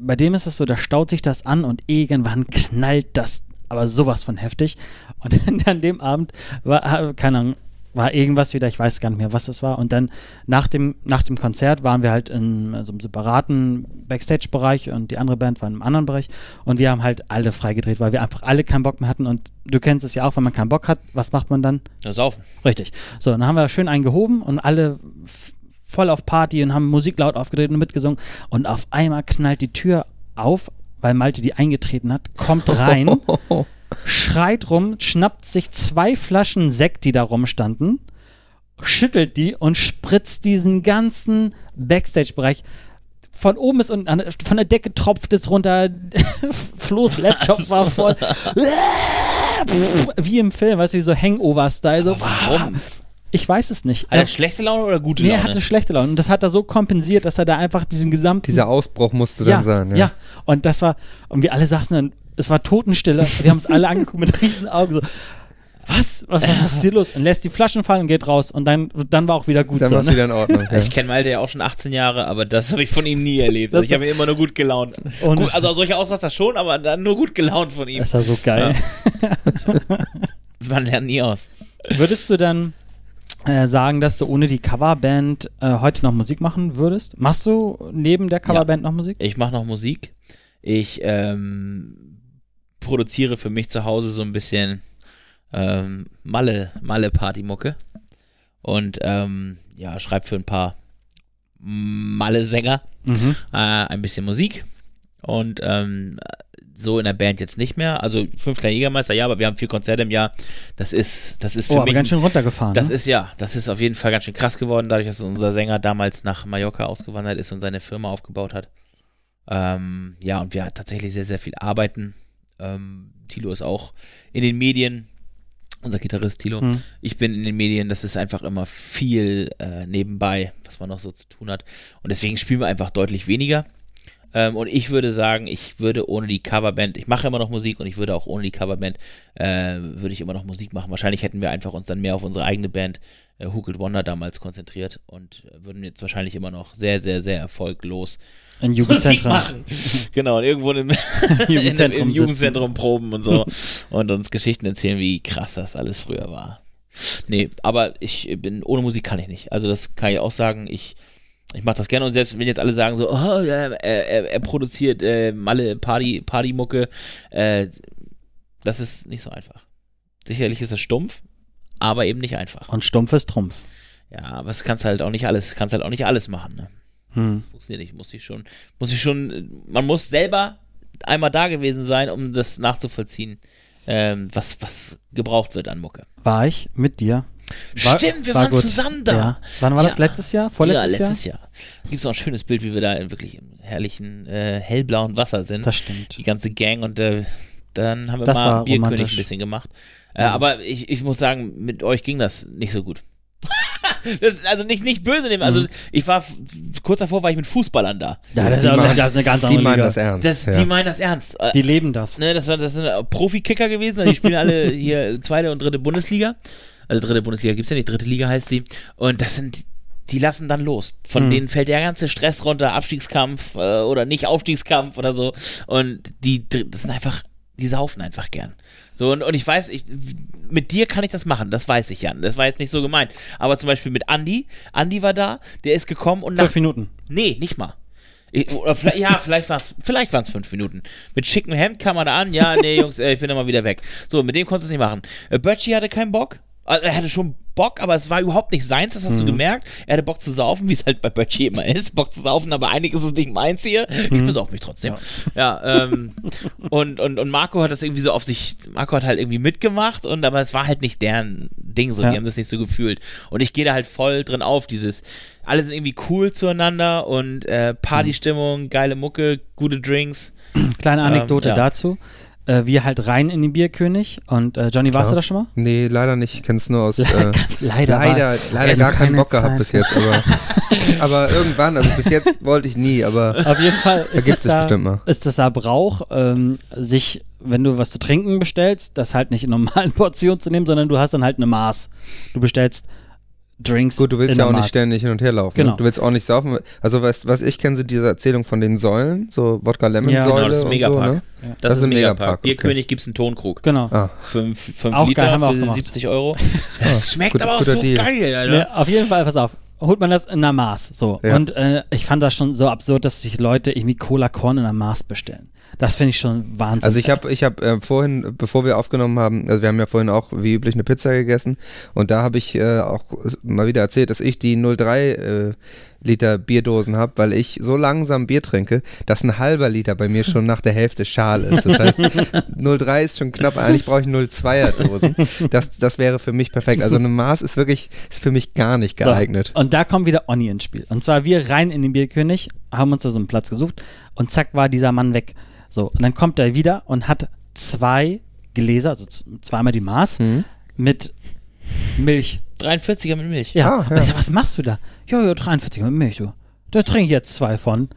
Bei dem ist es so, da staut sich das an und irgendwann knallt das aber sowas von heftig. Und an dem Abend war, keine Ahnung, war irgendwas wieder, ich weiß gar nicht mehr, was das war. Und dann nach dem, nach dem Konzert waren wir halt in so einem separaten Backstage-Bereich und die andere Band war in einem anderen Bereich. Und wir haben halt alle freigedreht, weil wir einfach alle keinen Bock mehr hatten. Und du kennst es ja auch, wenn man keinen Bock hat, was macht man dann? Das Saufen. Richtig. So, dann haben wir schön einen gehoben und alle voll auf Party und haben Musik laut aufgedreht und mitgesungen. Und auf einmal knallt die Tür auf, weil Malte die eingetreten hat, kommt rein, schreit rum, schnappt sich zwei Flaschen Sekt, die da rumstanden, schüttelt die und spritzt diesen ganzen Backstage-Bereich. Von oben bis unten, von der Decke tropft es runter. Flo's Laptop war voll. Wie im Film, weißt du, wie so Hangover-Style. So, Warum? Ich weiß es nicht. Hat er schlechte Laune oder gute nee, Laune? er hatte schlechte Laune. Und das hat er so kompensiert, dass er da einfach diesen gesamten. Dieser Ausbruch musste ja, dann sein. ja. Und das war. Und wir alle saßen dann. Es war Totenstille. Wir haben uns alle angeguckt mit riesen Augen. So, was? Was, was, was ist hier los? Und lässt die Flaschen fallen und geht raus. Und dann, dann war auch wieder gut Dann so. war es Ne? wieder in Ordnung. Ja. Ich kenne Malte ja auch schon 18 Jahre, aber das habe ich von ihm nie erlebt. Also ich habe ihn immer nur gut gelaunt. Gut, also solche Ausraster schon, aber dann nur gut gelaunt von ihm. Das war so geil. Man lernt nie aus. Würdest du dann sagen, dass du ohne die Coverband äh, heute noch Musik machen würdest? Machst du neben der Coverband noch Musik? Ich mache noch Musik. Ich ähm, produziere für mich zu Hause so ein bisschen ähm, Malle, Malle-Party-Mucke. Und ähm, ja, schreibe für ein paar Malle-Sänger Mhm. äh, ein bisschen Musik. Und ähm, so in der Band jetzt nicht mehr. Also fünf kleine Jägermeister, ja, aber wir haben vier Konzerte im Jahr. Das ist, das ist für Oh, aber mich. ganz schön runtergefahren. Das ne? ist ja, das ist auf jeden Fall ganz schön krass geworden, dadurch, dass unser Sänger damals nach Mallorca ausgewandert ist und seine Firma aufgebaut hat. Ähm, ja, und wir tatsächlich sehr, sehr viel arbeiten. Ähm, Tilo ist auch in den Medien, unser Gitarrist Tilo. Hm. Ich bin in den Medien, das ist einfach immer viel äh, nebenbei, was man noch so zu tun hat. Und deswegen spielen wir einfach deutlich weniger. Ähm, und ich würde sagen, ich würde ohne die Coverband, ich mache immer noch Musik und ich würde auch ohne die Coverband, äh, würde ich immer noch Musik machen. Wahrscheinlich hätten wir einfach uns dann mehr auf unsere eigene Band, äh, Hooked Wonder, damals konzentriert und äh, würden jetzt wahrscheinlich immer noch sehr, sehr, sehr erfolglos In Musik Jugendzentren. machen. genau, und irgendwo im, in, Jugendzentrum im sitzen. Jugendzentrum proben und so und uns Geschichten erzählen, wie krass das alles früher war. Nee, aber ich bin, ohne Musik kann ich nicht. Also das kann ich auch sagen, ich, ich mache das gerne und selbst wenn jetzt alle sagen so, oh, ja, er, er, er produziert äh, Malle Party, Partymucke, äh, das ist nicht so einfach. Sicherlich ist es stumpf, aber eben nicht einfach. Und stumpf ist Trumpf. Ja, aber es kannst halt auch nicht alles, kannst halt auch nicht alles machen, ne? Hm. Das funktioniert nicht. Muss ich schon, muss ich schon, man muss selber einmal da gewesen sein, um das nachzuvollziehen, ähm, was, was gebraucht wird an Mucke. War ich mit dir. War- Stimmt, wir war waren gut. zusammen da. Ja. Wann war das? Ja. Letztes Jahr? Vorletztes ja, letztes Jahr. Gibt es noch ein schönes Bild, wie wir da in wirklich im herrlichen, äh, hellblauen Wasser sind. Jahr? Das stimmt. die ganze Gang und äh, dann haben wir Das mal Bierkönig romantisch. ein bisschen gemacht. Äh, Ja. Aber ich, ich muss sagen, mit euch ging das nicht so gut. das, ist also nicht, nicht böse nehmen. Also Mhm. ich war, kurz davor war ich mit Fußballern da. Ja, das, Die ist, machen- das ist eine ganz Die andere meinen Liga. das ernst. Das, ja. Die meinen das ernst. Äh, Die leben das. ne, das, war- das sind Profi-Kicker gewesen. Die spielen alle hier zweite und dritte Bundesliga. Also dritte Bundesliga gibt's ja nicht, dritte Liga heißt sie. Und das sind, die lassen dann los. Von Hm. denen fällt der ganze Stress runter, Abstiegskampf äh, oder nicht Aufstiegskampf oder so. Und die, das sind einfach, die saufen einfach gern. So, und, und ich weiß, ich, mit dir kann ich das machen, das weiß ich, Jan. Das war jetzt nicht so gemeint. Aber zum Beispiel mit Andy, Andy war da, der ist gekommen und nach Fünf Minuten. Nee, nicht mal. Ich, oder vielleicht, ja, vielleicht waren es vielleicht waren's fünf Minuten. Mit schickem Hemd kam man da an, ja, nee, Jungs, äh, ich bin immer wieder weg. So, mit dem konntest du es nicht machen. Äh, hatte keinen Bock. Also er hatte schon Bock, aber es war überhaupt nicht seins, das hast Mhm. du gemerkt. Er hatte Bock zu saufen, wie es halt bei Böttchi immer ist. Bock zu saufen, aber eigentlich ist es nicht meins hier. Ich besauf mich trotzdem. Ja, ähm, und, und, und Marco hat das irgendwie so auf sich, Marco hat halt irgendwie mitgemacht, und aber es war halt nicht deren Ding so, Ja. die haben das nicht so gefühlt. Und ich gehe da halt voll drin auf, dieses, alle sind irgendwie cool zueinander und äh, Partystimmung, geile Mucke, gute Drinks. Kleine Anekdote Ähm, ja. dazu. Äh, wir halt rein in den Bierkönig und äh, Johnny, warst Klar. du da schon mal? Nee, leider nicht. Ich kenne es nur aus. Äh, Leider. leider, leider gar keinen keine Bock gehabt Zeit. bis jetzt. Aber, aber irgendwann, also bis jetzt wollte ich nie, aber Auf jeden Fall ist es da, bestimmt mal. ist es da Brauch, ähm, sich, wenn du was zu trinken bestellst, das halt nicht in normalen Portionen zu nehmen, sondern du hast dann halt eine Maß. Du bestellst Drinks. gut, du willst in ja auch nicht Maß. ständig hin und her laufen. Genau. Ne? Du willst auch nicht saufen. Also was, was ich kenne, sind diese Erzählungen von den Säulen, so Wodka Lemon Ja, Säule Genau, das ist Megapark. so, ne? Ja. Das, Das ist ein Megapark. Megapark, okay. Bierkönig gibt es einen Tonkrug. Genau. Ah, Fünf, fünf Auch Liter geil, haben wir auch für gemacht. 70 Euro. Das schmeckt gut- aber auch so Deal. geil, Alter. Ne, auf jeden Fall, pass auf, holt man das in einer Maß. So. Ja. Und äh, ich fand das schon so absurd, dass sich Leute irgendwie Cola Korn in einer Maß bestellen. Das finde ich schon Wahnsinn. Also ich habe ich hab, äh, vorhin, bevor wir aufgenommen haben, also wir haben ja vorhin auch wie üblich eine Pizza gegessen und da habe ich äh, auch mal wieder erzählt, dass ich die 03 äh, Liter Bierdosen habe, weil ich so langsam Bier trinke, dass ein halber Liter bei mir schon nach der Hälfte schal ist. Das heißt, 03 ist schon knapp, eigentlich brauche ich 02er Dosen. Das, das wäre für mich perfekt. Also eine Maß ist wirklich, ist für mich gar nicht geeignet. So, und da kommt wieder Onni ins Spiel. Und zwar wir rein in den Bierkönig, haben uns da so einen Platz gesucht und zack war dieser Mann weg. So, und dann kommt er wieder und hat zwei Gläser, also zweimal die Maß, Mhm. mit Milch. 43er mit Milch. Ja. Ah, ja. ich sag, was machst du da? Ja, ja, 43 mit Milch, du. Da trinke ich jetzt zwei von.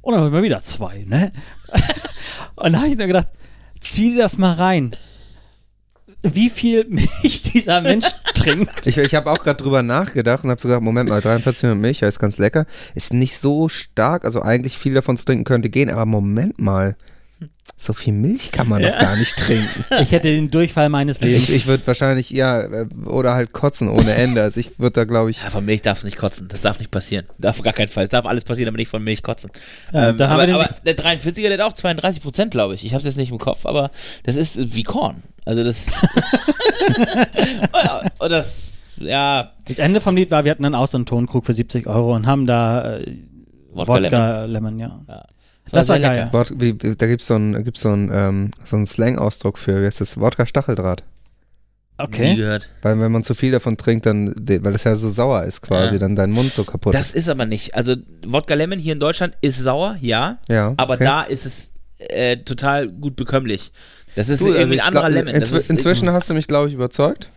Und dann holen wir wieder zwei, ne? und da habe ich nur gedacht, zieh dir das mal rein. Wie viel Milch dieser Mensch trinkt. Ich, ich habe auch gerade drüber nachgedacht und habe so gedacht, Moment mal, 43 mit Milch, ja, ist ganz lecker. Ist nicht so stark, also eigentlich viel davon zu trinken könnte gehen, aber Moment mal, so viel Milch kann man doch gar nicht trinken. Ich hätte den Durchfall meines Ich, Lebens. ich würde wahrscheinlich, ja, äh, oder halt kotzen ohne Ende. Also ich würde da, glaube ich, Ja, von Milch darfst du nicht kotzen. Das darf nicht passieren. Darf auf gar keinen Fall. Es darf alles passieren, aber nicht von Milch kotzen. Ja, ähm, da haben aber, aber der 43er, der hat auch 32 Prozent, glaube ich. Ich habe es jetzt nicht im Kopf, aber das ist wie Korn. Also das. Ja, und das, ja, Das Ende vom Lied war, wir hatten dann auch so einen Tonkrug für 70 Euro und haben da äh, Wodka Wodka, Lemon. ja. Ja. Das war geil. Wort, wie, da gibt es so einen gibt's so einen, ähm, so einen Slang-Ausdruck für, wie heißt das, Wodka-Stacheldraht. Nie Okay. gehört. Weil wenn man zu viel davon trinkt, dann, weil das ja so sauer ist quasi, Ja. dann dein Mund so kaputt Das ist. aber nicht. Also Wodka Lemon hier in Deutschland ist sauer, ja, Ja, aber okay. da ist es äh, total gut bekömmlich. Das ist Du, irgendwie also ein anderer glaub, Lemon. Ist, inzwischen hast du mich, glaube ich, überzeugt.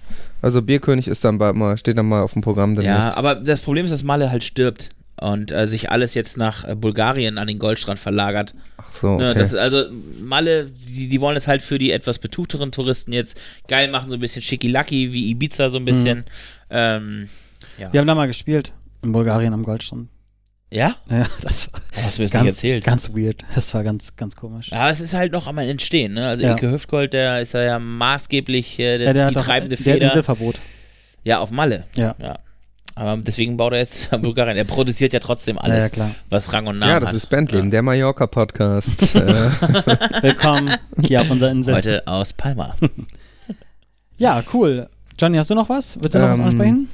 Also Bierkönig ist dann bald mal, steht dann mal auf dem Programm demnächst. Ja, aber das Problem ist, dass Malle halt stirbt und äh, sich alles jetzt nach äh, Bulgarien an den Goldstrand verlagert. Ach so, okay. Ne, das, ist also Malle, die, die wollen es halt für die etwas betuchteren Touristen jetzt geil machen, so ein bisschen schickilacki, wie Ibiza so ein bisschen. Ähm, ja. Wir haben da mal gespielt in Bulgarien am Goldstrand. ja? Ja, das war Oh, hast du mir das nicht ganz, erzählt? ganz weird. Das war ganz, ganz komisch. Ja, es ist halt noch am Entstehen, ne? Also Ja. Ike Hüftgold, der ist ja maßgeblich äh, der, Ja, der die hat doch, treibende der hat Feder. Inselverbot. ja, auf Malle. Ja. Ja. Aber deswegen baut er jetzt Bulgarien. Er produziert ja trotzdem Ja, alles, ja, klar. was Rang und Namen ja, das hat. ist Bandleben, der Mallorca-Podcast. Willkommen hier auf unserer Insel. Heute aus Palma. Ja, cool. Johnny, hast du noch was? Willst du noch was Ähm, ansprechen?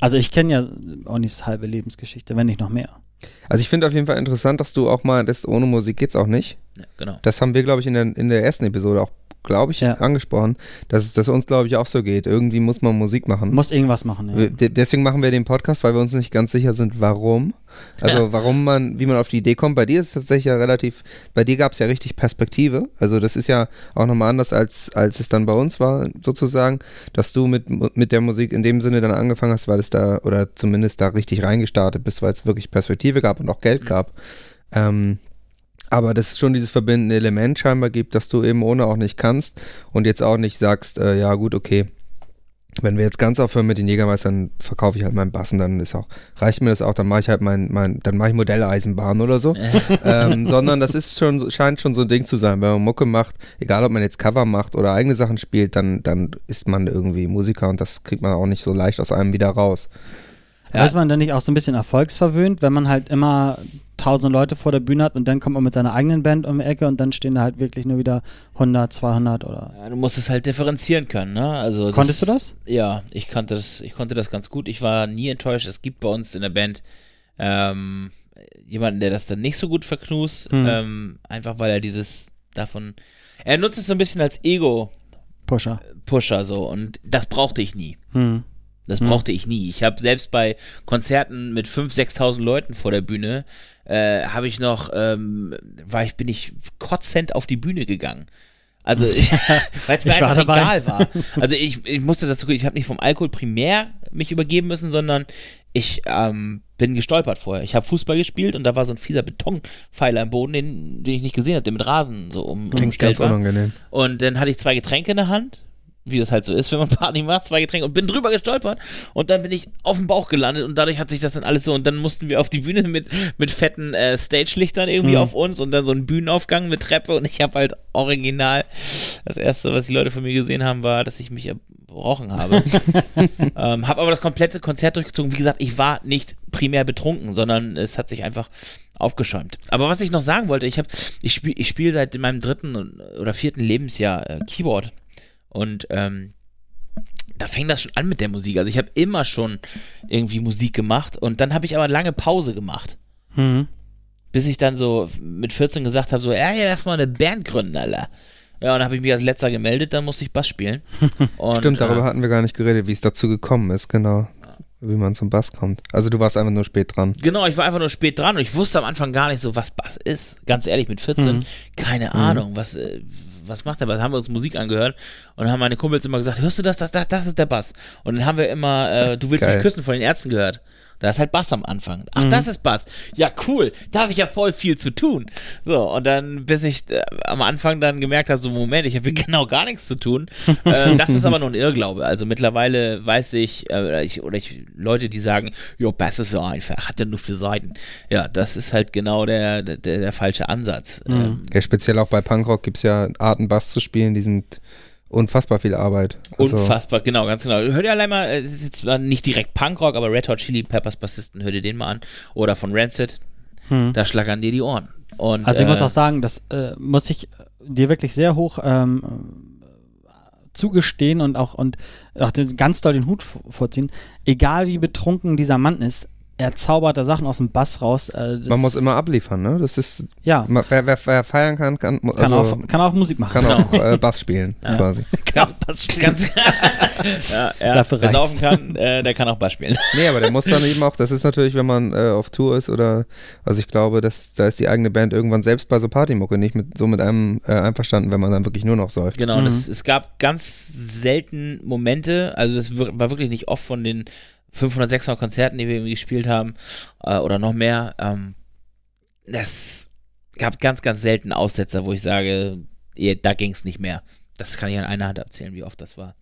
Also ich kenne ja Onnis halbe Lebensgeschichte, wenn nicht noch mehr. also ich finde auf jeden Fall interessant, dass du auch mal, das ohne Musik geht's auch nicht. ja, genau. Das haben wir, glaube ich, in der, in der ersten Episode auch, glaube ich, Ja. angesprochen, dass es dass uns, glaube ich, auch so geht. Irgendwie muss man Musik machen. Muss irgendwas machen, ja. Wir- Deswegen machen wir den Podcast, weil wir uns nicht ganz sicher sind, warum. Also warum man, wie man auf die Idee kommt. Bei dir ist es tatsächlich ja relativ, bei dir gab es ja richtig Perspektive. Also das ist ja auch nochmal anders, als, als es dann bei uns war, sozusagen, dass du mit, mit der Musik in dem Sinne dann angefangen hast, weil es da, oder zumindest da richtig reingestartet bist, weil es wirklich Perspektive gab und auch Geld gab. Ähm, aber dass es schon dieses verbindende Element scheinbar gibt, dass du eben ohne auch nicht kannst und jetzt auch nicht sagst, äh, ja gut, okay, wenn wir jetzt ganz aufhören mit den Jägermeistern, verkaufe ich halt meinen Bassen, dann ist auch, reicht mir das auch, dann mache ich halt mein, mein dann mache ich Modelleisenbahn oder so. ähm, sondern das ist schon, scheint schon so ein Ding zu sein. Wenn man Mucke macht, egal ob man jetzt Cover macht oder eigene Sachen spielt, dann, dann ist man irgendwie Musiker und das kriegt man auch nicht so leicht aus einem wieder raus. Ja. Ist man dann nicht auch so ein bisschen erfolgsverwöhnt, wenn man halt immer tausend Leute vor der Bühne hat und dann kommt man mit seiner eigenen Band um die Ecke und dann stehen da halt wirklich nur wieder 100, 200 oder. Ja, du musst es halt differenzieren können, ne? Also Konntest du das? Ja, ich konnte das, ich konnte das ganz gut. Ich war nie enttäuscht. Es gibt bei uns in der Band ähm, jemanden, der das dann nicht so gut verknust, Hm. ähm, einfach weil er dieses davon. Er nutzt es so ein bisschen als Ego-Pusher Pusher. so und das brauchte ich nie. Hm. Das Hm. brauchte ich nie. Ich habe selbst bei Konzerten mit 5.000, 6.000 Leuten vor der Bühne, äh, habe ich noch, ähm, war ich, bin ich kotzend auf die Bühne gegangen. Also, weil es mir war einfach dabei. egal war. Also ich, ich musste dazu, ich habe nicht vom Alkohol primär mich übergeben müssen, sondern ich ähm, bin gestolpert vorher. Ich habe Fußball gespielt und da war so ein fieser Betonpfeiler im Boden, den, den ich nicht gesehen habe, der mit Rasen so um, Klingt umgestellt ganz war. unangenehm. Und dann hatte ich zwei Getränke in der Hand, wie das halt so ist, wenn man Party macht, zwei Getränke und bin drüber gestolpert und dann bin ich auf dem Bauch gelandet und dadurch hat sich das dann alles so und dann mussten wir auf die Bühne mit, mit fetten äh, Stage-Lichtern irgendwie Mhm. auf uns und dann so einen Bühnenaufgang mit Treppe und ich habe halt original, das erste, was die Leute von mir gesehen haben, war, dass ich mich erbrochen habe. ähm, habe aber das komplette Konzert durchgezogen. Wie gesagt, ich war nicht primär betrunken, sondern es hat sich einfach aufgeschäumt. Aber was ich noch sagen wollte, ich habe, ich spiele ich spiel seit meinem dritten oder vierten Lebensjahr äh, Keyboard und ähm, da fängt das schon an mit der Musik. Also ich habe immer schon irgendwie Musik gemacht und dann habe ich aber lange Pause gemacht. Hm. Bis ich dann so mit 14 gesagt habe, so, ja, ja, lass mal eine Band gründen, Alter. Ja, und dann habe ich mich als letzter gemeldet, dann musste ich Bass spielen. Und, Stimmt, darüber äh, hatten wir gar nicht geredet, wie es dazu gekommen ist, genau. Wie man zum Bass kommt. Also du warst einfach nur spät dran. Genau, ich war einfach nur spät dran und ich wusste am Anfang gar nicht so, was Bass ist. Ganz ehrlich, mit 14, Mhm. keine Ahnung, was, äh, was macht der Bass? Haben wir uns Musik angehört und haben meine Kumpels immer gesagt, hörst du das, das, das, das ist der Bass. Und dann haben wir immer, äh, du willst Geil. mich küssen von den Ärzten gehört. Da ist halt Bass am Anfang. Ach, Mhm. das ist Bass. Ja, cool. Da habe ich ja voll viel zu tun. So, und dann, bis ich äh, am Anfang dann gemerkt habe, so, Moment, ich habe hier genau gar nichts zu tun. äh, das ist aber nur ein Irrglaube. Also mittlerweile weiß ich, äh, ich oder ich, Leute, die sagen, jo, Bass ist so einfach, hat er nur für Seiten. Ja, das ist halt genau der, der, der falsche Ansatz. Mhm. Ähm, Ja, speziell auch bei Punkrock gibt es ja Arten, Bass zu spielen, die sind unfassbar viel Arbeit. Also, Unfassbar, genau, ganz genau. Hört ihr allein mal, äh, es ist jetzt zwar nicht direkt Punkrock, aber Red Hot Chili Peppers Bassisten, hört ihr den mal an. Oder von Rancid, Hm. da schlagern dir die Ohren. Und, Also ich muss äh, auch sagen, das äh, muss ich dir wirklich sehr hoch ähm, zugestehen und auch und auch ganz doll den Hut vorziehen. Egal wie betrunken dieser Mann ist, er zaubert da Sachen aus dem Bass raus. Äh, das man muss immer abliefern, ne? Das ist, ja ma- wer, wer, wer feiern kann, kann, kann also, auch kann auch Musik machen. kann auch äh, Bass spielen, Ja. quasi. Kann auch Bass spielen. Ganz, ja, ja, Dafür wer saufen kann, äh, der kann auch Bass spielen. Nee, aber der muss dann eben auch, das ist natürlich, wenn man äh, auf Tour ist oder, also ich glaube, dass, da ist die eigene Band irgendwann selbst bei so Partymucke nicht mit, so mit einem äh, einverstanden, wenn man dann wirklich nur noch säuft. Genau, Mhm. das, es gab ganz selten Momente, also wir- war wirklich nicht oft von den 500, 600 Konzerten, die wir irgendwie gespielt haben, äh, oder noch mehr. Ähm, das gab ganz, ganz selten Aussetzer, wo ich sage, da ging es nicht mehr. Das kann ich an einer Hand abzählen, wie oft das war.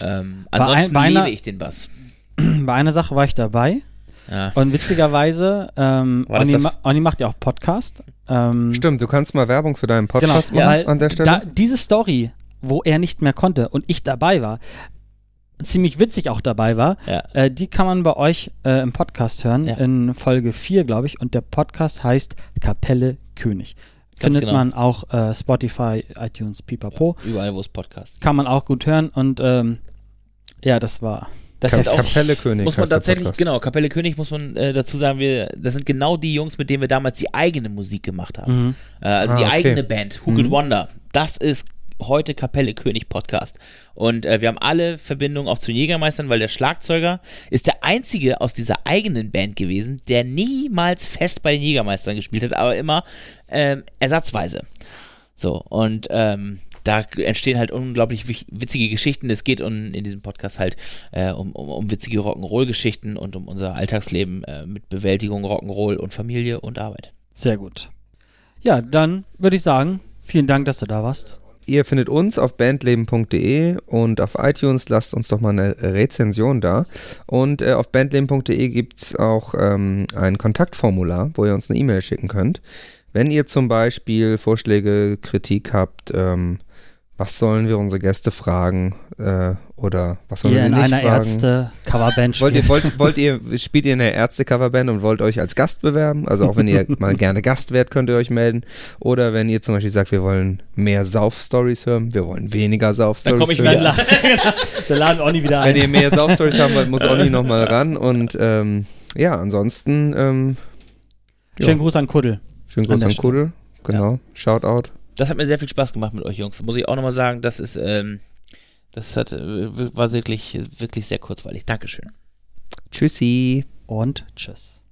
Ähm, Bei ein- ansonsten bei einer- liebe ich den Bass. Bei einer Sache war ich dabei Ja. und witzigerweise, ähm, das- ma Onni macht ja auch Podcast. Ähm, Stimmt, du kannst mal Werbung für deinen Genau, Podcast ja, machen weil an der Stelle. da, diese Story, wo er nicht mehr konnte und ich dabei war, ziemlich witzig auch dabei war, Ja. äh, die kann man bei euch äh, im Podcast hören, Ja. in Folge 4, glaube ich. Und der Podcast heißt Kapelle König. Ganz Findet genau. man auch äh, Spotify, iTunes, Pipapo. Überall, wo es Podcasts Kann man auch gut hören und ähm, ja, das war. Das Ka sind auch Kapelle König. muss man tatsächlich, genau, Kapelle König muss man äh, dazu sagen, wir, das sind genau die Jungs, mit denen wir damals die eigene Musik gemacht haben. Mhm. Äh, also Ah, die okay. eigene Band, Who Could Mhm. Wonder. Das ist heute Kapelle König Podcast. Und äh, wir haben alle Verbindungen auch zu Jägermeistern, weil der Schlagzeuger ist der einzige aus dieser eigenen Band gewesen, der niemals fest bei den Jägermeistern gespielt hat, aber immer ähm, ersatzweise. So, und ähm, da entstehen halt unglaublich witzige Geschichten. Es geht um, in diesem Podcast halt äh, um, um, um witzige Rock'n'Roll-Geschichten und um unser Alltagsleben äh, mit Bewältigung, Rock'n'Roll und Familie und Arbeit. Sehr gut. Ja, dann würde ich sagen, vielen Dank, dass du da warst. Ihr findet uns auf bandleben.de und auf iTunes lasst uns doch mal eine Rezension da. Und äh, auf bandleben.de gibt es auch ähm, ein Kontaktformular, wo ihr uns eine E-Mail schicken könnt. Wenn ihr zum Beispiel Vorschläge, Kritik habt, ähm, was sollen wir unsere Gäste fragen äh, oder was sollen wir sie in nicht einer fragen? Ärzte-Coverband Wollt ihr, spielt. wollt, wollt ihr, spielt ihr in der Ärzte-Coverband und wollt euch als Gast bewerben? Also auch wenn ihr mal gerne Gast wärt, könnt ihr euch melden. Oder wenn ihr zum Beispiel sagt, wir wollen mehr Sauf-Stories hören, wir wollen weniger Dann Sauf-Stories komm ich hören. Dann, dann laden nie wieder ein. Wenn ihr mehr Sauf-Stories haben wollt, muss Olli nochmal ran. Und ähm, ja, ansonsten ähm, ja. Schönen Gruß an Kuddel. schönen an Gruß an Stelle. Kuddel. Genau, Shoutout. Das hat mir sehr viel Spaß gemacht mit euch Jungs. Muss ich auch nochmal sagen, das ist, ähm, das hat, äh, war wirklich, wirklich sehr kurzweilig. Dankeschön. Tschüssi. Und tschüss.